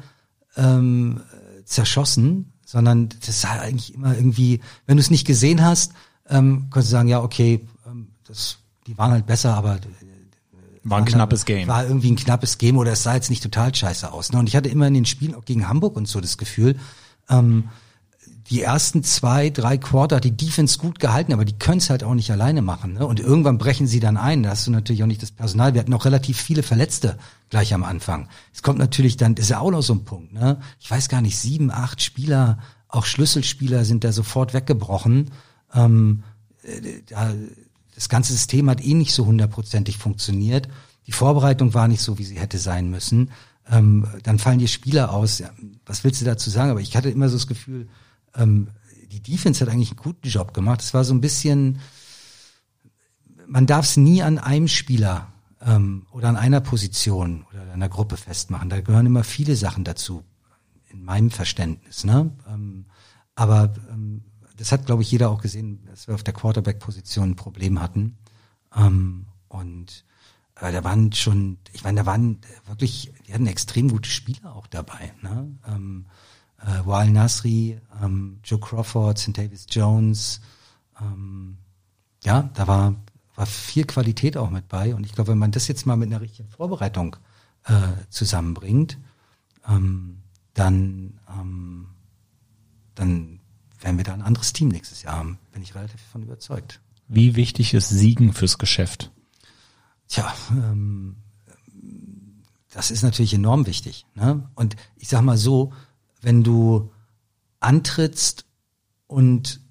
ähm, zerschossen, sondern das sah eigentlich immer irgendwie, wenn du es nicht gesehen hast, ähm, konntest du sagen, ja, okay, ähm, das, die waren halt besser, aber äh, war ein knappes Game. War irgendwie ein knappes Game oder es sah jetzt nicht total scheiße aus. Ne? Und ich hatte immer in den Spielen auch gegen Hamburg und so das Gefühl, ähm, die ersten zwei, drei Quarter hat die Defense gut gehalten, aber die können es halt auch nicht alleine machen. Ne? Und irgendwann brechen sie dann ein. Da hast du natürlich auch nicht das Personal. Wir hatten auch relativ viele Verletzte gleich am Anfang. Es kommt natürlich dann, ist ja auch noch so ein Punkt. Ne? Ich weiß gar nicht, sieben, acht Spieler, auch Schlüsselspieler sind da sofort weggebrochen. Ähm, äh, da, das ganze System hat eh nicht so hundertprozentig funktioniert. Die Vorbereitung war nicht so, wie sie hätte sein müssen. Ähm, dann fallen die Spieler aus. Ja, was willst du dazu sagen? Aber ich hatte immer so das Gefühl, ähm, die Defense hat eigentlich einen guten Job gemacht. Es war so ein bisschen, man darf es nie an einem Spieler ähm, oder an einer Position oder einer Gruppe festmachen. Da gehören immer viele Sachen dazu, in meinem Verständnis. Ne? Ähm, aber ähm, das hat, glaube ich, jeder auch gesehen, dass wir auf der Quarterback-Position ein Problem hatten. Ähm, und äh, da waren schon, ich meine, da waren wirklich, die hatten extrem gute Spieler auch dabei. Ne? Ähm, äh, Wal Nasri, ähm, Joe Crawford, St. Davis Jones. Ähm, ja, da war, war viel Qualität auch mit bei. Und ich glaube, wenn man das jetzt mal mit einer richtigen Vorbereitung äh, zusammenbringt, ähm, dann, ähm, dann werden wir da ein anderes Team nächstes Jahr haben. Bin ich relativ davon überzeugt. Wie wichtig ist Siegen fürs Geschäft? Tja, ähm, das ist natürlich enorm wichtig. Ne? Und ich sag mal so, wenn du antrittst und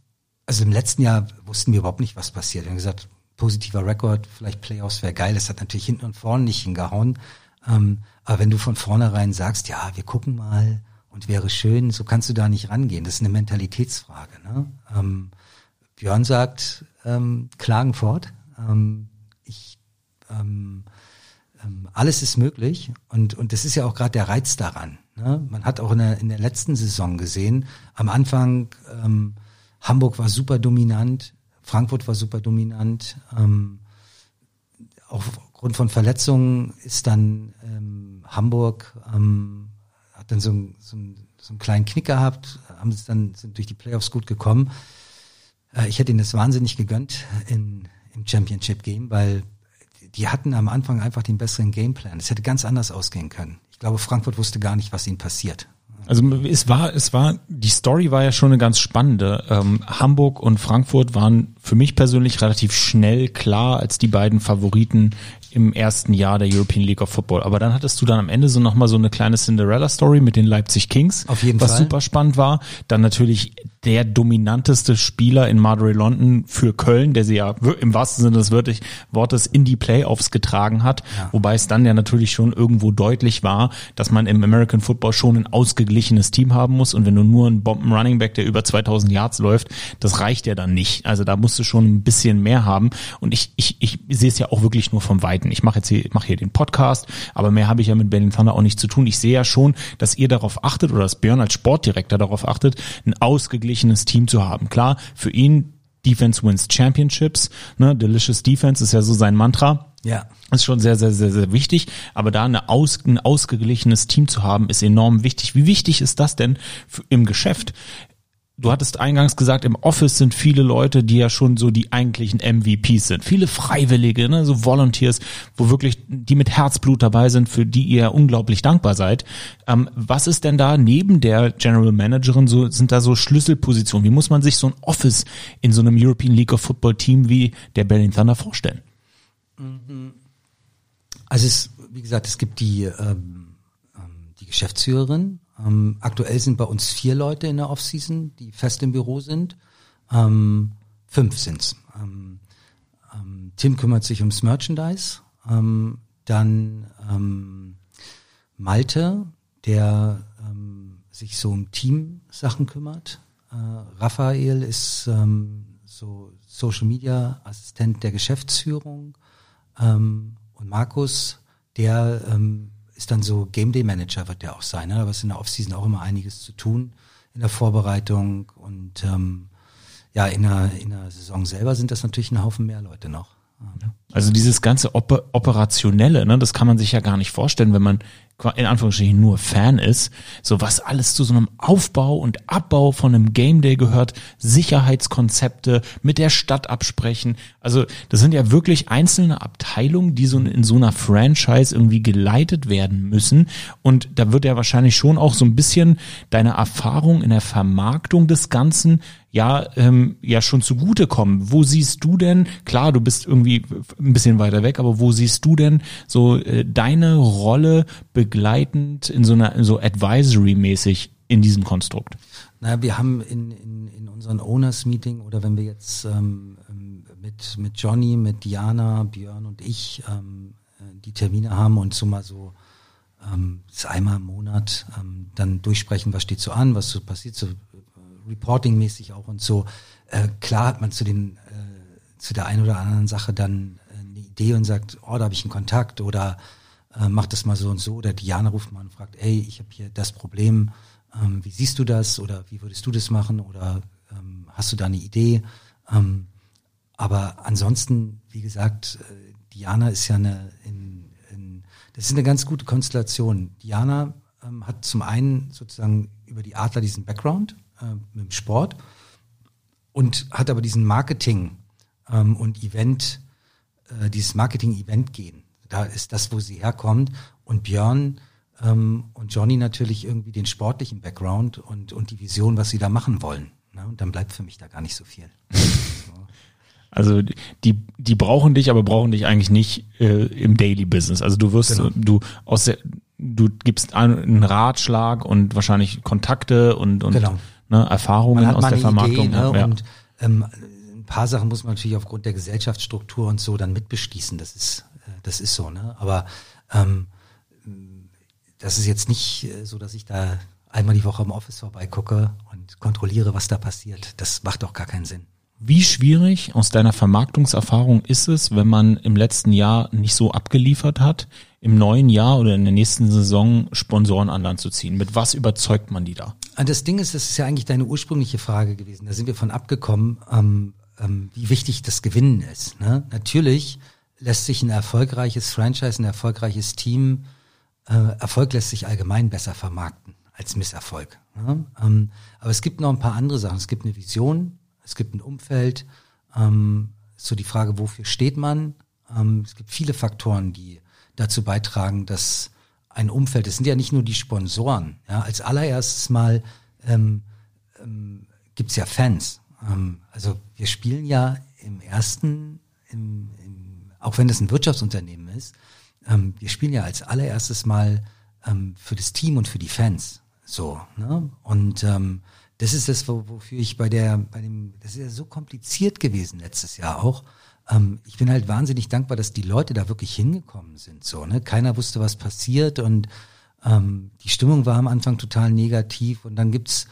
also im letzten Jahr wussten wir überhaupt nicht, was passiert. Wir haben gesagt, positiver Rekord, vielleicht Playoffs wäre geil. Das hat natürlich hinten und vorne nicht hingehauen. Ähm, aber wenn du von vornherein sagst, ja, wir gucken mal und wäre schön, so kannst du da nicht rangehen. Das ist eine Mentalitätsfrage. Ne? Ähm, Björn sagt, ähm, Klagenfurt. Ähm, ich, ähm, alles ist möglich und, und das ist ja auch gerade der Reiz daran. Ne? Man hat auch in der, in der letzten Saison gesehen, am Anfang ähm, Hamburg war super dominant, Frankfurt war super dominant. Ähm, aufgrund von Verletzungen ist dann ähm, Hamburg ähm, hat dann so, so, so einen kleinen Knick gehabt, haben es dann sind durch die Playoffs gut gekommen. Äh, ich hätte ihnen das wahnsinnig gegönnt in, im Championship Game, weil die hatten am Anfang einfach den besseren Gameplan. Es hätte ganz anders ausgehen können. Ich glaube, Frankfurt wusste gar nicht, was ihnen passiert. Also es war, es war, die Story war ja schon eine ganz spannende. Ähm, Hamburg und Frankfurt waren für mich persönlich relativ schnell klar als die beiden Favoriten im ersten Jahr der European League of Football. Aber dann hattest du dann am Ende so nochmal so eine kleine Cinderella-Story mit den Leipzig Kings. Auf jeden was Fall. super spannend war. Dann natürlich der dominanteste Spieler in Marbury London für Köln, der sie ja im wahrsten Sinne des Wortes in die Playoffs getragen hat. Ja. Wobei es dann ja natürlich schon irgendwo deutlich war, dass man im American Football schon ein ausgeglichenes Team haben muss. Und wenn du nur einen Bomben Running Back, der über 2000 Yards läuft, das reicht ja dann nicht. Also da musst du schon ein bisschen mehr haben. Und ich, ich, ich sehe es ja auch wirklich nur vom Weiten. Ich mache jetzt hier, mache hier den Podcast, aber mehr habe ich ja mit Berlin Thunder auch nicht zu tun. Ich sehe ja schon, dass ihr darauf achtet oder dass Björn als Sportdirektor darauf achtet, ein ausgeglichenes ausgeglichenes Team zu haben. Klar, für ihn Defense wins Championships, ne, Delicious Defense ist ja so sein Mantra. Ja. Ist schon sehr, sehr, sehr, sehr wichtig. Aber da eine aus, ein ausgeglichenes Team zu haben, ist enorm wichtig. Wie wichtig ist das denn für, im Geschäft? Du hattest eingangs gesagt, im Office sind viele Leute, die ja schon so die eigentlichen MVPs sind. Viele Freiwillige, ne, so Volunteers, wo wirklich die mit Herzblut dabei sind, für die ihr unglaublich dankbar seid. Ähm, was ist denn da neben der General Managerin so, sind da so Schlüsselpositionen? Wie muss man sich so ein Office in so einem European League of Football Team wie der Berlin Thunder vorstellen? Also es, wie gesagt, es gibt die, ähm, ähm die Geschäftsführerin, ähm, aktuell sind bei uns vier Leute in der Offseason, die fest im Büro sind. Ähm, fünf sind's. Ähm, ähm, Tim kümmert sich ums Merchandise. Ähm, dann ähm, Malte, der sich so um Teamsachen kümmert. Äh, Raphael ist so Social Media Assistent der Geschäftsführung. Und Markus, der ist dann so Game Day Manager wird der auch sein, ne? aber ist in der Offseason auch immer einiges zu tun in der Vorbereitung und ähm, ja, in der, in der Saison selber sind das natürlich ein Haufen mehr Leute noch. Also dieses ganze Oper Operationelle, ne, das kann man sich ja gar nicht vorstellen, wenn man in Anführungsstrichen nur Fan ist, so was alles zu so einem Aufbau und Abbau von einem Game Day gehört, Sicherheitskonzepte mit der Stadt absprechen. Also das sind ja wirklich einzelne Abteilungen, die so in so einer Franchise irgendwie geleitet werden müssen. Und da wird ja wahrscheinlich schon auch so ein bisschen deine Erfahrung in der Vermarktung des Ganzen ja ähm, ja schon zugutekommen. Wo siehst du denn, klar, du bist irgendwie ein bisschen weiter weg, aber wo siehst du denn so äh, deine Rolle begleitend in so einer so advisory-mäßig in diesem Konstrukt? Naja, wir haben in, in, in unseren Owners-Meeting oder wenn wir jetzt ähm, ähm, mit, mit Johnny, mit Diana, Björn und ich ähm, äh, die Termine haben und so mal so ähm, einmal im Monat ähm, dann durchsprechen, was steht so an, was so passiert, so Reporting-mäßig auch und so. Äh, klar hat man zu den äh, zu der einen oder anderen Sache dann äh, eine Idee und sagt, oh, da habe ich einen Kontakt oder äh, mach das mal so und so. Oder Diana ruft mal und fragt, ey, ich habe hier das Problem, ähm, wie siehst du das oder wie würdest du das machen oder ähm, hast du da eine Idee? Ähm, aber ansonsten, wie gesagt, äh, Diana ist ja eine, in, in, das ist eine ganz gute Konstellation. Diana ähm, hat zum einen sozusagen über die Adler diesen Background, äh, mit dem Sport und hat aber diesen Marketing ähm, und Event, äh, dieses Marketing-Event gehen. da ist das, wo sie herkommt. Und Björn ähm, und Johnny natürlich irgendwie den sportlichen Background und, und die Vision, was sie da machen wollen. Ne? Und dann bleibt für mich da gar nicht so viel. Also die, die brauchen dich, aber brauchen dich eigentlich nicht äh, im Daily Business. Also du wirst, genau. du aus der, du gibst einen Ratschlag und wahrscheinlich Kontakte und, und genau. Ne, Erfahrungen aus der Vermarktung. Idee, ne? ja. Und ähm, ein paar Sachen muss man natürlich aufgrund der Gesellschaftsstruktur und so dann mitbeschließen. Das ist, äh, das ist so. Ne? Aber ähm, das ist jetzt nicht äh, so, dass ich da einmal die Woche im Office vorbeigucke und kontrolliere, was da passiert. Das macht doch gar keinen Sinn. Wie schwierig aus deiner Vermarktungserfahrung ist es, wenn man im letzten Jahr nicht so abgeliefert hat, im neuen Jahr oder in der nächsten Saison Sponsoren an Land zu ziehen? Mit was überzeugt man die da? Ah, das Ding ist, das ist ja eigentlich deine ursprüngliche Frage gewesen. Da sind wir von abgekommen, ähm, ähm, wie wichtig das Gewinnen ist. Ne? Natürlich lässt sich ein erfolgreiches Franchise, ein erfolgreiches Team, äh, Erfolg lässt sich allgemein besser vermarkten als Misserfolg. Ne? Ähm, aber es gibt noch ein paar andere Sachen. Es gibt eine Vision, es gibt ein Umfeld, ähm, so die Frage, wofür steht man? Ähm, es gibt viele Faktoren, die dazu beitragen, dass ein Umfeld, es sind ja nicht nur die Sponsoren, ja, als allererstes mal ähm, ähm, gibt ja Fans. Ähm, also wir spielen ja im ersten, im, im, auch wenn das ein Wirtschaftsunternehmen ist, ähm, wir spielen ja als allererstes mal ähm, für das Team und für die Fans. So, ne? Und ähm, das ist das, wofür ich bei der, bei dem, das ist ja so kompliziert gewesen letztes Jahr auch. Ähm, ich bin halt wahnsinnig dankbar, dass die Leute da wirklich hingekommen sind. So, ne? Keiner wusste, was passiert und ähm, die Stimmung war am Anfang total negativ und dann gibt's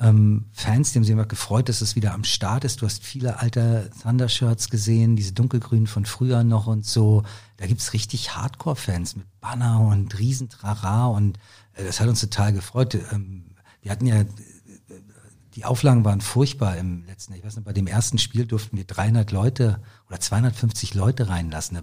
ähm, Fans, die haben sich immer gefreut, dass es wieder am Start ist. Du hast viele alte Thunder-Shirts gesehen, diese dunkelgrünen von früher noch und so. Da gibt's richtig Hardcore-Fans mit Banner und Riesentrara und äh, das hat uns total gefreut. Ähm, wir hatten ja die Auflagen waren furchtbar im letzten. Ich weiß nicht, bei dem ersten Spiel durften wir 300 Leute oder 250 Leute reinlassen.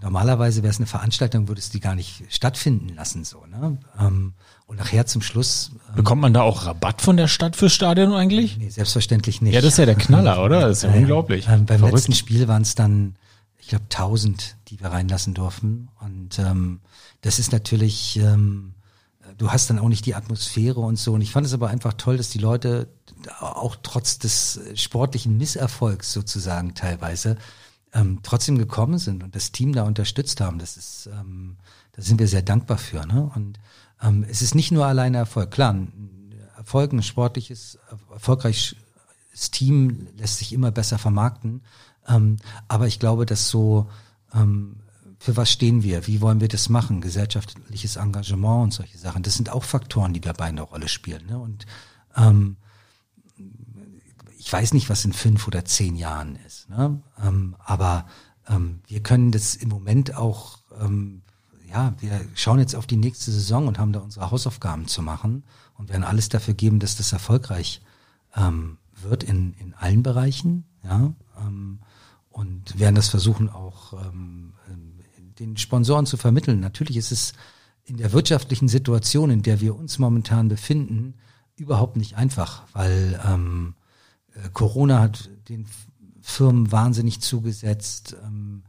Normalerweise wäre es eine Veranstaltung, würde es die gar nicht stattfinden lassen, so, ne? Ähm, und nachher zum Schluss. Ähm, Bekommt man da auch Rabatt von der Stadt fürs Stadion eigentlich? Nee, selbstverständlich nicht. Ja, das ist ja der Knaller, oder? Das ist ja äh, unglaublich. Ähm, beim Verrückt. letzten Spiel waren es dann, ich glaube, 1000, die wir reinlassen durften. Und ähm, das ist natürlich, ähm, du hast dann auch nicht die Atmosphäre und so. Und ich fand es aber einfach toll, dass die Leute auch trotz des sportlichen Misserfolgs sozusagen teilweise ähm, trotzdem gekommen sind und das Team da unterstützt haben. Das ist, ähm, da sind wir sehr dankbar für. Ne? Und ähm, es ist nicht nur alleine Erfolg. Klar, ein Erfolg, ein sportliches, erfolgreiches Team lässt sich immer besser vermarkten. Ähm, aber ich glaube, dass so ähm, für was stehen wir, wie wollen wir das machen, gesellschaftliches Engagement und solche Sachen. Das sind auch Faktoren, die dabei eine Rolle spielen. Ne? Und ähm, ich weiß nicht, was in fünf oder zehn Jahren ist, ne? ähm, aber ähm, wir können das im Moment auch, ähm, ja, wir schauen jetzt auf die nächste Saison und haben da unsere Hausaufgaben zu machen und werden alles dafür geben, dass das erfolgreich ähm, wird in, in allen Bereichen, ja, ähm, und werden das versuchen auch ähm, den Sponsoren zu vermitteln. Natürlich ist es in der wirtschaftlichen Situation, in der wir uns momentan befinden, überhaupt nicht einfach, weil ähm, äh, Corona hat den Firmen wahnsinnig zugesetzt. Ähm,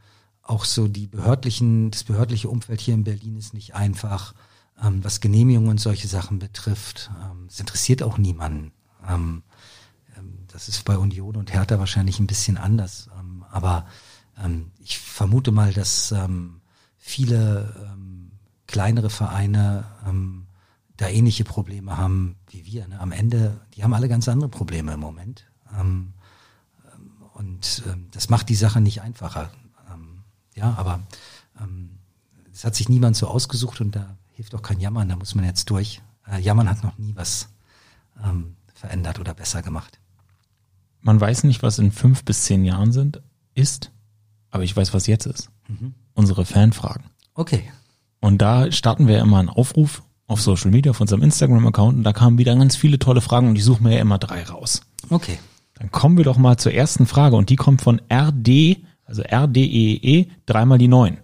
auch so die behördlichen, das behördliche Umfeld hier in Berlin ist nicht einfach, ähm, was Genehmigungen und solche Sachen betrifft. Ähm, es interessiert auch niemanden. Ähm, ähm, das ist bei Union und Hertha wahrscheinlich ein bisschen anders. Aber ich vermute mal, dass ähm, viele ähm, kleinere Vereine ähm, da ähnliche Probleme haben wie wir. Ne? Am Ende, die haben alle ganz andere Probleme im Moment. Ähm, ähm und ähm, das macht die Sache nicht einfacher. Ähm, ja, aber das hat sich niemand so ausgesucht und da hilft auch kein Jammern, da muss man jetzt durch. Äh, Jammern hat noch nie was verändert oder besser gemacht. Man weiß nicht, was in fünf bis zehn Jahren sind, ist, aber ich weiß, was jetzt ist. Mhm. Unsere Fanfragen. Okay. Und da starten wir immer einen Aufruf auf Social Media, auf unserem Instagram-Account und da kamen wieder ganz viele tolle Fragen und ich suche mir ja immer drei raus. Okay. Dann kommen wir doch mal zur ersten Frage und die kommt von RD, also RDEE, e, dreimal die neun.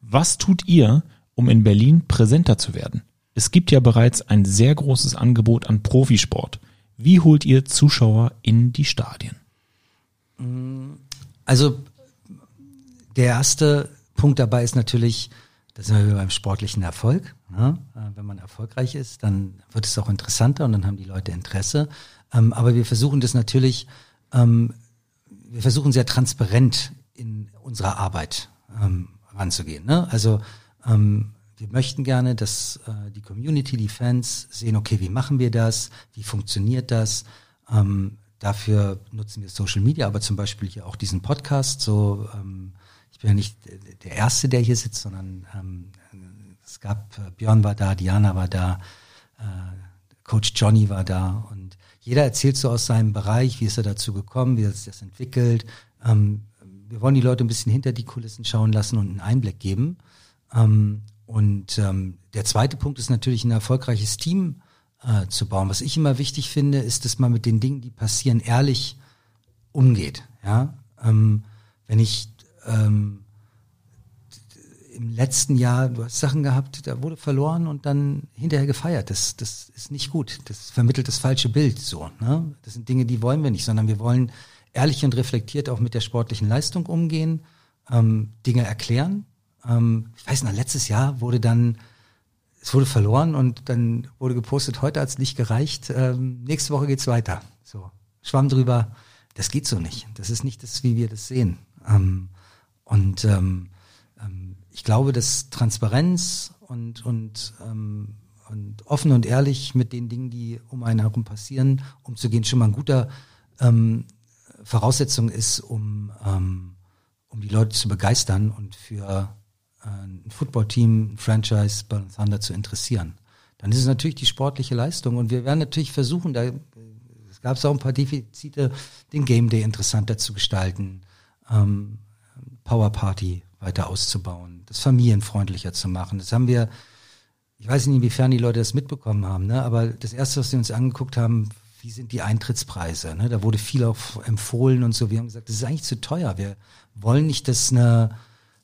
Was tut ihr, um in Berlin präsenter zu werden? Es gibt ja bereits ein sehr großes Angebot an Profisport. Wie holt ihr Zuschauer in die Stadien? Also der erste Punkt dabei ist natürlich, da sind wir beim sportlichen Erfolg. Ne? Äh, wenn man erfolgreich ist, dann wird es auch interessanter und dann haben die Leute Interesse. Ähm, aber wir versuchen das natürlich, ähm, wir versuchen sehr transparent in unserer Arbeit ähm, ranzugehen. Ne? Also ähm, wir möchten gerne, dass äh, die Community, die Fans sehen, okay, wie machen wir das, wie funktioniert das. Ähm, dafür nutzen wir Social Media, aber zum Beispiel hier auch diesen Podcast. So, ähm, ich bin ja nicht der Erste, der hier sitzt, sondern ähm, es gab, äh, Björn war da, Diana war da, äh, Coach Johnny war da und jeder erzählt so aus seinem Bereich, wie ist er dazu gekommen, wie hat sich das entwickelt. Ähm, wir wollen die Leute ein bisschen hinter die Kulissen schauen lassen und einen Einblick geben. Ähm, und ähm, der zweite Punkt ist natürlich ein erfolgreiches Team äh, zu bauen. Was ich immer wichtig finde, ist, dass man mit den Dingen, die passieren, ehrlich umgeht. Ja, ähm, wenn ich ähm, im letzten Jahr, du hast Sachen gehabt, da wurde verloren und dann hinterher gefeiert. Das, das ist nicht gut. Das vermittelt das falsche Bild so. Ne? Das sind Dinge, die wollen wir nicht, sondern wir wollen ehrlich und reflektiert auch mit der sportlichen Leistung umgehen, ähm, Dinge erklären, ähm, ich weiß noch, letztes Jahr wurde dann, es wurde verloren und dann wurde gepostet, heute hat es nicht gereicht, ähm, nächste Woche geht's weiter. So, Schwamm drüber, das geht so nicht. Das ist nicht das, wie wir das sehen. Ähm, und ähm, ähm, ich glaube, dass Transparenz und, und, ähm, und offen und ehrlich mit den Dingen, die um einen herum passieren, umzugehen, schon mal ein guter ähm, Voraussetzung ist, um, ähm, um die Leute zu begeistern und für ein Footballteam, ein Franchise bei Thunder zu interessieren. Dann ist es natürlich die sportliche Leistung und wir werden natürlich versuchen, da es gab auch ein paar Defizite, den Game Day interessanter zu gestalten, ähm, Power Party weiter auszubauen, das familienfreundlicher zu machen. Das haben wir, ich weiß nicht, inwiefern die Leute das mitbekommen haben, ne? aber das erste, was wir uns angeguckt haben, wie sind die Eintrittspreise? Ne? Da wurde viel auch empfohlen und so. Wir haben gesagt, das ist eigentlich zu teuer. Wir wollen nicht, dass eine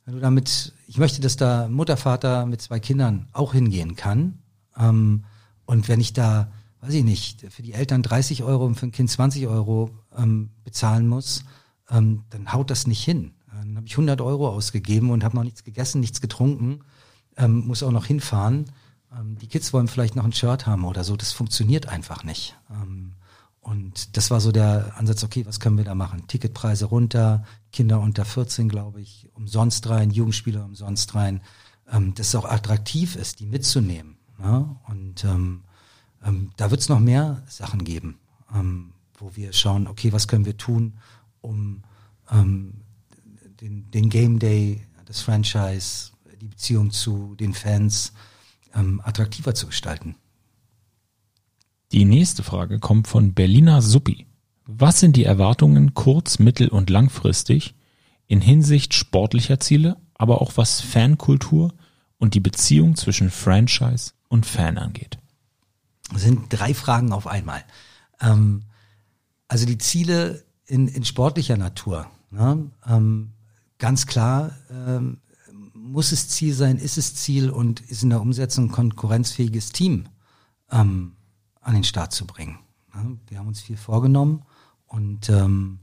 wenn du damit, ich möchte, dass da Mutter, Vater mit zwei Kindern auch hingehen kann. Ähm, und wenn ich da, weiß ich nicht, für die Eltern 30 Euro und für ein Kind 20 Euro ähm, bezahlen muss, ähm, dann haut das nicht hin. Dann habe ich 100 Euro ausgegeben und habe noch nichts gegessen, nichts getrunken, ähm, muss auch noch hinfahren. Ähm, die Kids wollen vielleicht noch ein Shirt haben oder so. Das funktioniert einfach nicht. Ähm, und das war so der Ansatz, okay, was können wir da machen? Ticketpreise runter, Kinder unter 14, glaube ich, umsonst rein, Jugendspieler umsonst rein, ähm, dass es auch attraktiv ist, die mitzunehmen. Ne? Und ähm, ähm, da wird es noch mehr Sachen geben, ähm, wo wir schauen, okay, was können wir tun, um ähm, den, den Game Day, das Franchise, die Beziehung zu den Fans ähm, attraktiver zu gestalten. Die nächste Frage kommt von Berliner Suppi. Was sind die Erwartungen kurz-, mittel- und langfristig in Hinsicht sportlicher Ziele, aber auch was Fankultur und die Beziehung zwischen Franchise und Fan angeht? Das sind drei Fragen auf einmal. Ähm, also die Ziele in, in sportlicher Natur. Ne? Ähm, ganz klar ähm, muss es Ziel sein, ist es Ziel und ist in der Umsetzung ein konkurrenzfähiges Team ähm, an den Start zu bringen. Wir haben uns viel vorgenommen und ähm,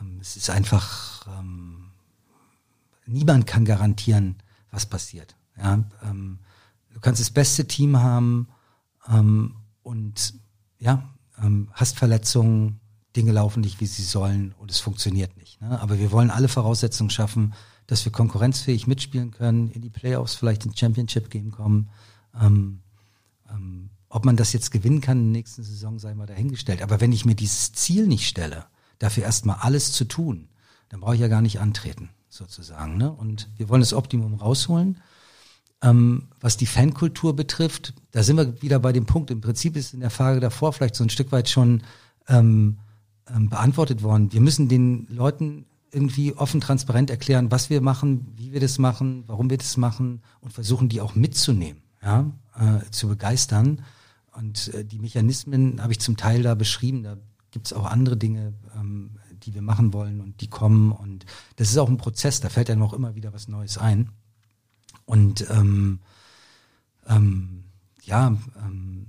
ähm, es ist einfach, ähm, niemand kann garantieren, was passiert. Ja? Ähm, du kannst das beste Team haben und ja, hast Verletzungen, Dinge laufen nicht, wie sie sollen und es funktioniert nicht. Ne? Aber wir wollen alle Voraussetzungen schaffen, dass wir konkurrenzfähig mitspielen können, in die Playoffs, vielleicht ins Championship Game kommen. Ähm, ähm, ob man das jetzt gewinnen kann in der nächsten Saison, sei mal dahingestellt. Aber wenn ich mir dieses Ziel nicht stelle, dafür erstmal alles zu tun, dann brauche ich ja gar nicht antreten, sozusagen. Ne? Und wir wollen das Optimum rausholen. Ähm, was die Fankultur betrifft, da sind wir wieder bei dem Punkt. Im Prinzip ist in der Frage davor vielleicht so ein Stück weit schon ähm, ähm, beantwortet worden. Wir müssen den Leuten irgendwie offen, transparent erklären, was wir machen, wie wir das machen, warum wir das machen und versuchen, die auch mitzunehmen, ja, äh, zu begeistern. Und äh, die Mechanismen habe ich zum Teil da beschrieben. Da gibt es auch andere Dinge, ähm, die wir machen wollen und die kommen. Und das ist auch ein Prozess, da fällt einem auch immer wieder was Neues ein. Und ähm, ähm, ja, ähm,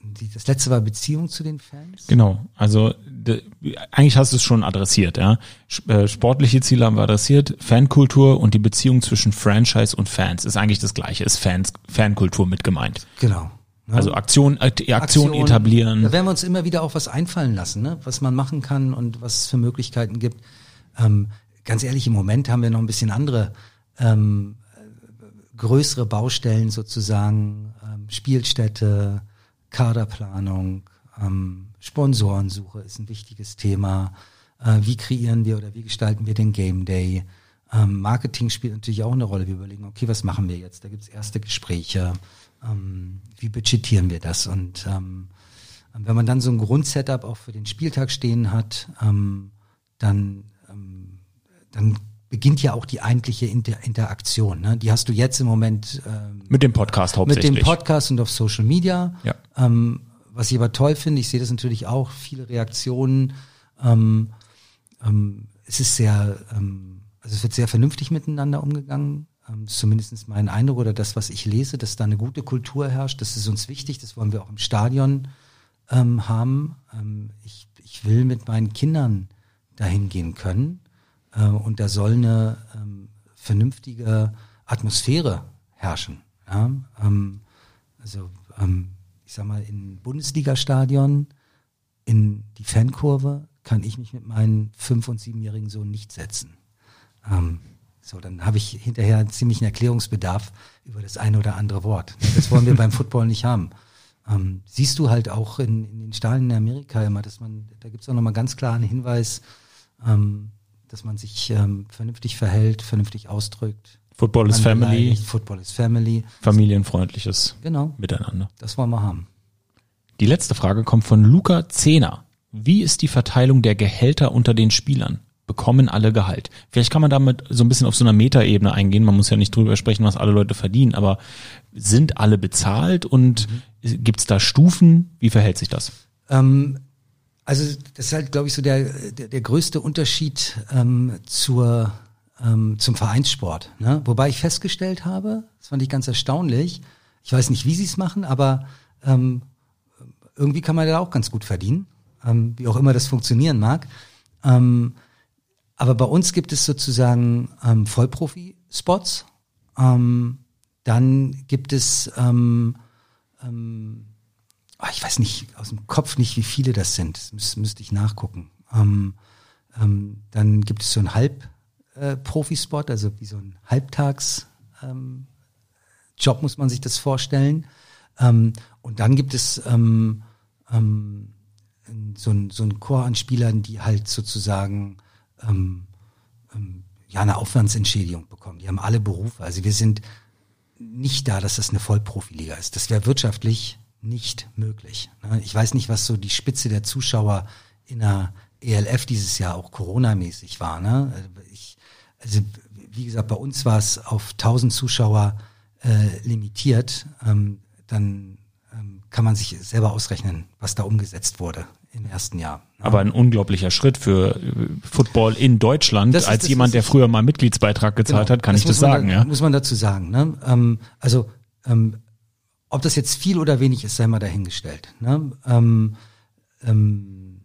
die, das letzte war Beziehung zu den Fans. Genau, also eigentlich hast du es schon adressiert, ja. Äh, sportliche Ziele haben wir adressiert, Fankultur und die Beziehung zwischen Franchise und Fans ist eigentlich das gleiche, ist Fans, Fankultur mit gemeint. Genau. Ja. Also Aktion, Aktion, Aktion etablieren. Da werden wir uns immer wieder auch was einfallen lassen, ne? was man machen kann und was es für Möglichkeiten gibt. Ähm, ganz ehrlich, im Moment haben wir noch ein bisschen andere ähm, größere Baustellen sozusagen, ähm, Spielstätte, Kaderplanung, ähm, Sponsorensuche ist ein wichtiges Thema. Äh, wie kreieren wir oder wie gestalten wir den Game Day? Ähm, Marketing spielt natürlich auch eine Rolle. Wir überlegen, okay, was machen wir jetzt? Da gibt es erste Gespräche. Ähm, wie budgetieren wir das? Und ähm, wenn man dann so ein Grundsetup auch für den Spieltag stehen hat, ähm, dann, ähm, dann beginnt ja auch die eigentliche Inter Interaktion. Ne? Die hast du jetzt im Moment ähm, mit dem Podcast hauptsächlich. Mit dem Podcast und auf Social Media. Ja. Ähm, was ich aber toll finde, ich sehe das natürlich auch, viele Reaktionen. Ähm, ähm, es ist sehr, ähm, also es wird sehr vernünftig miteinander umgegangen. Ähm, zumindest mein Eindruck oder das, was ich lese, dass da eine gute Kultur herrscht. Das ist uns wichtig. Das wollen wir auch im Stadion ähm, haben. Ähm, ich, ich will mit meinen Kindern dahin gehen können äh, und da soll eine ähm, vernünftige Atmosphäre herrschen. Ja? Ähm, also ähm, ich sag mal, in Bundesliga-Stadion, in die Fankurve kann ich mich mit meinen fünf- und siebenjährigen Sohn nicht setzen. Ähm, so, dann habe ich hinterher einen ziemlichen Erklärungsbedarf über das eine oder andere Wort. Das wollen wir beim Football nicht haben. Ähm, siehst du halt auch in, in den Stadien in Amerika immer, dass man, da gibt es auch nochmal ganz klar einen Hinweis, ähm, dass man sich ähm, vernünftig verhält, vernünftig ausdrückt. Football is Family. Football is Family. Familienfreundliches genau. Miteinander. Das wollen wir haben. Die letzte Frage kommt von Luca Zehner. Wie ist die Verteilung der Gehälter unter den Spielern? Bekommen alle Gehalt? Vielleicht kann man damit so ein bisschen auf so einer Metaebene eingehen. Man muss ja nicht drüber sprechen, was alle Leute verdienen, aber sind alle bezahlt und mhm. gibt es da Stufen? Wie verhält sich das? Ähm, also das ist halt, glaube ich, so der, der, der größte Unterschied ähm, zur, ähm, zum Vereinssport. Ne? Wobei ich festgestellt habe, das fand ich ganz erstaunlich, ich weiß nicht, wie sie es machen, aber ähm, irgendwie kann man da auch ganz gut verdienen, ähm, wie auch immer das funktionieren mag. Ähm, aber bei uns gibt es sozusagen ähm, Vollprofi-Spots. Ähm, dann gibt es ähm, ähm, oh, ich weiß nicht aus dem Kopf nicht, wie viele das sind. Das müsste ich nachgucken. Ähm, ähm, dann gibt es so einen Halb-Profispot, äh, also wie so ein Halbtags- ähm, muss man sich das vorstellen. Ähm, und dann gibt es ähm, ähm, so ein, so ein Chor an Spielern, die halt sozusagen ähm, ähm, ja eine Aufwandsentschädigung bekommen. Die haben alle Berufe. Also wir sind nicht da, dass das eine Vollprofiliga ist. Das wäre wirtschaftlich nicht möglich. Ne? Ich weiß nicht, was so die Spitze der Zuschauer in der ELF dieses Jahr auch Corona-mäßig war. Ne? Ich, also wie gesagt, bei uns war es auf 1000 Zuschauer äh, limitiert. Ähm, dann ähm, kann man sich selber ausrechnen, was da umgesetzt wurde im ersten Jahr. Ne? Aber ein unglaublicher Schritt für äh, Football in Deutschland. Ist, Als jemand, der früher mal Mitgliedsbeitrag gezahlt genau, hat, kann das ich das sagen. Da, ja? Muss man dazu sagen. Ne? Ähm, also ähm, ob das jetzt viel oder wenig ist, sei mal dahingestellt. Ne? Ähm, ähm,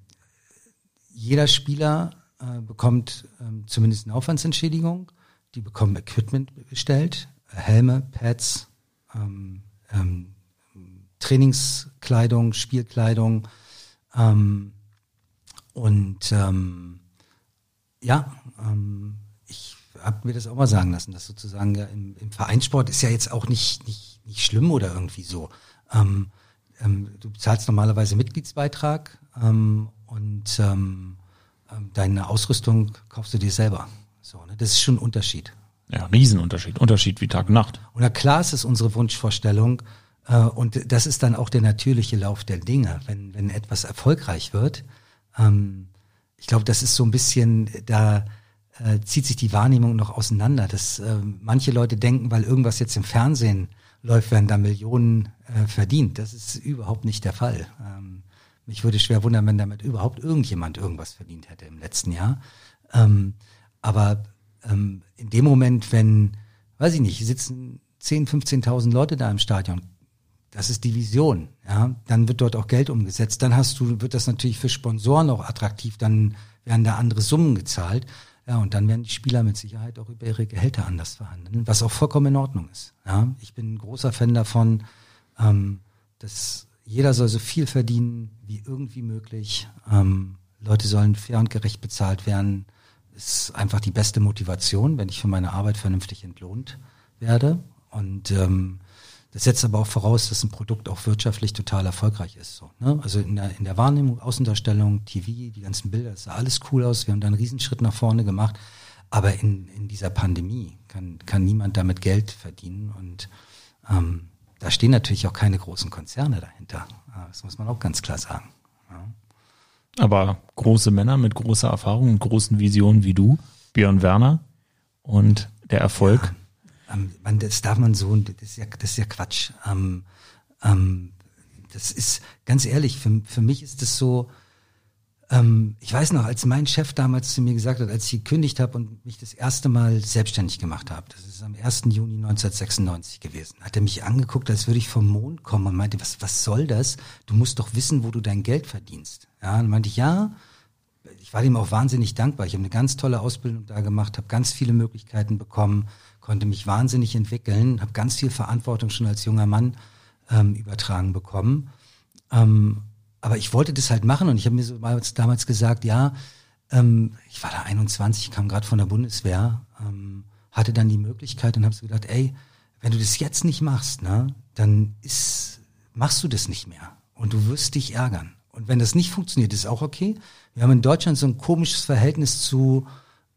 jeder Spieler äh, bekommt ähm, zumindest eine Aufwandsentschädigung. Die bekommen Equipment bestellt, Helme, Pads, ähm, ähm, Trainingskleidung, Spielkleidung. Ähm, und ähm, ja, ähm, ich habe mir das auch mal sagen lassen, dass sozusagen ja, im, im Vereinssport ist ja jetzt auch nicht, nicht nicht schlimm oder irgendwie so. Ähm, ähm, du zahlst normalerweise Mitgliedsbeitrag ähm, und deine Ausrüstung kaufst du dir selber. So, ne? Das ist schon ein Unterschied. Ja, Riesenunterschied. Unterschied wie Tag und Nacht. Und na klar ist es unsere Wunschvorstellung, äh, und das ist dann auch der natürliche Lauf der Dinge, wenn, wenn etwas erfolgreich wird. Ähm, ich glaube, das ist so ein bisschen, da äh, zieht sich die Wahrnehmung noch auseinander, dass äh, manche Leute denken, weil irgendwas jetzt im Fernsehen läuft, werden da Millionen äh, verdient. Das ist überhaupt nicht der Fall. Ähm, mich würde schwer wundern, wenn damit überhaupt irgendjemand irgendwas verdient hätte im letzten Jahr. Ähm, aber ähm, in dem Moment, wenn, weiß ich nicht, sitzen 10, 15.000 Leute da im Stadion, Das ist die Vision. Ja, dann wird dort auch Geld umgesetzt. Dann hast du, wird das natürlich für Sponsoren auch attraktiv. Dann werden da andere Summen gezahlt. Ja, und dann werden die Spieler mit Sicherheit auch über ihre Gehälter anders verhandeln, was auch vollkommen in Ordnung ist. Ja, ich bin ein großer Fan davon, ähm, dass jeder soll so viel verdienen wie irgendwie möglich. Ähm, Leute sollen fair und gerecht bezahlt werden. Ist einfach die beste Motivation, wenn ich für meine Arbeit vernünftig entlohnt werde. Und ähm, das setzt aber auch voraus, dass ein Produkt auch wirtschaftlich total erfolgreich ist. So, ne? Also in der, in der Wahrnehmung, Außendarstellung, TV, die ganzen Bilder, das sah alles cool aus. Wir haben da einen Riesenschritt nach vorne gemacht. Aber in, in dieser Pandemie kann, kann niemand damit Geld verdienen. Und ähm, da stehen natürlich auch keine großen Konzerne dahinter. Das muss man auch ganz klar sagen. Ja. Aber große Männer mit großer Erfahrung und großen Visionen wie du, Björn Werner und der Erfolg. Ja ähm, man, das darf man so, das ist ja, das ist ja Quatsch. Ähm, ähm, das ist, ganz ehrlich, für, für mich ist das so, ähm, ich weiß noch, als mein Chef damals zu mir gesagt hat, als ich gekündigt habe und mich das erste Mal selbstständig gemacht habe, das ist am 1. Juni 1996 gewesen, hat er mich angeguckt, als würde ich vom Mond kommen und meinte, was, was soll das? Du musst doch wissen, wo du dein Geld verdienst. Ja, und meinte ich, ja, ich war ihm auch wahnsinnig dankbar. Ich habe eine ganz tolle Ausbildung da gemacht, habe ganz viele Möglichkeiten bekommen, konnte mich wahnsinnig entwickeln, habe ganz viel Verantwortung schon als junger Mann ähm, übertragen bekommen. Ähm, aber ich wollte das halt machen und ich habe mir so damals gesagt, ja, ähm, ich war da 21, kam gerade von der Bundeswehr, ähm, hatte dann die Möglichkeit und habe so gedacht, ey, wenn du das jetzt nicht machst, ne, dann ist, machst du das nicht mehr und du wirst dich ärgern. Und wenn das nicht funktioniert, ist auch okay. Wir haben in Deutschland so ein komisches Verhältnis zu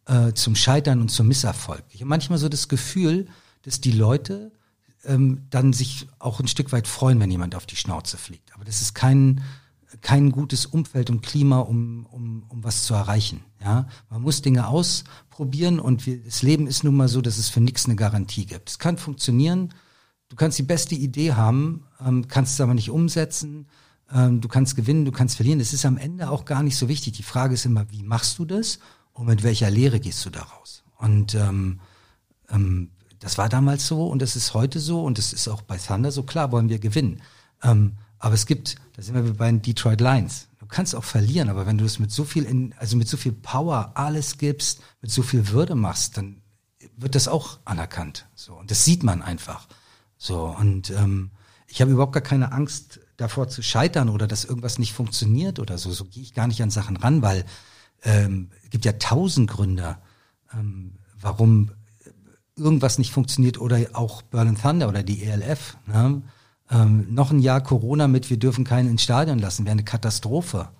äh, zum Scheitern und zum Misserfolg. Ich habe manchmal so das Gefühl, dass die Leute ähm, dann sich auch ein Stück weit freuen, wenn jemand auf die Schnauze fliegt. Aber das ist kein, kein gutes Umfeld und Klima, um, um, um was zu erreichen. Ja, man muss Dinge ausprobieren und wir, das Leben ist nun mal so, dass es für nichts eine Garantie gibt. Es kann funktionieren. Du kannst die beste Idee haben, ähm, kannst es aber nicht umsetzen. Ähm, du kannst gewinnen, du kannst verlieren. Das ist am Ende auch gar nicht so wichtig. Die Frage ist immer, wie machst du das? und mit welcher Lehre gehst du daraus? Und ähm, ähm, das war damals so und das ist heute so und das ist auch bei Thunder so. Klar wollen wir gewinnen. Ähm, aber es gibt, da sind wir bei den Detroit Lions. Du kannst auch verlieren, aber wenn du es mit so viel, in, also mit so viel Power alles gibst, mit so viel Würde machst, dann wird das auch anerkannt. So und das sieht man einfach. So und ähm, ich habe überhaupt gar keine Angst davor zu scheitern oder dass irgendwas nicht funktioniert oder so. So gehe ich gar nicht an Sachen ran, weil ähm, gibt ja tausend Gründe, ähm, warum irgendwas nicht funktioniert oder auch Berlin Thunder oder die ELF. Ne? Ähm, noch ein Jahr Corona mit, wir dürfen keinen ins Stadion lassen, wäre eine Katastrophe.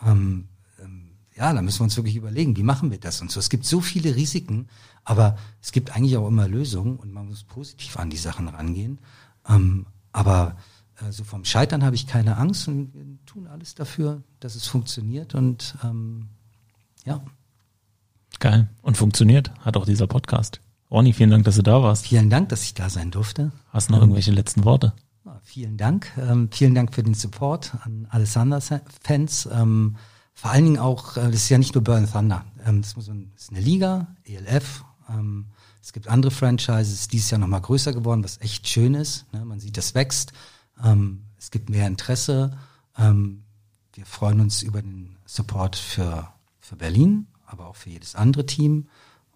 Ähm, ähm, ja, da müssen wir uns wirklich überlegen, wie machen wir das und so. Es gibt so viele Risiken, aber es gibt eigentlich auch immer Lösungen und man muss positiv an die Sachen rangehen. Ähm, aber äh, so vom Scheitern habe ich keine Angst und wir tun alles dafür, dass es funktioniert und ähm, ja. Geil. Und funktioniert, hat auch dieser Podcast. Ronny, vielen Dank, dass du da warst. Vielen Dank, dass ich da sein durfte. Hast du noch irgendwelche letzten Worte? Vielen Dank. Ähm, vielen Dank für den Support an Alessanders-Fans. Ähm, vor allen Dingen auch, äh, das ist ja nicht nur Burn Thunder. Ähm, das, ist eine Liga, ELF. Ähm, es gibt andere Franchises, dieses Jahr nochmal größer geworden, was echt schön ist. Ne? Man sieht, das wächst. Ähm, es gibt mehr Interesse. Ähm, wir freuen uns über den Support für für Berlin, aber auch für jedes andere Team.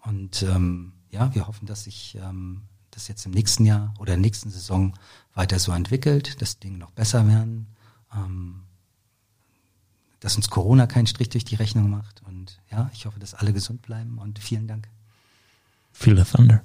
Und ja, wir hoffen, dass sich das jetzt im nächsten Jahr oder in der nächsten Saison weiter so entwickelt, dass Dinge noch besser werden, ähm, dass uns Corona keinen Strich durch die Rechnung macht. Und ja, ich hoffe, dass alle gesund bleiben und vielen Dank. Feel the thunder.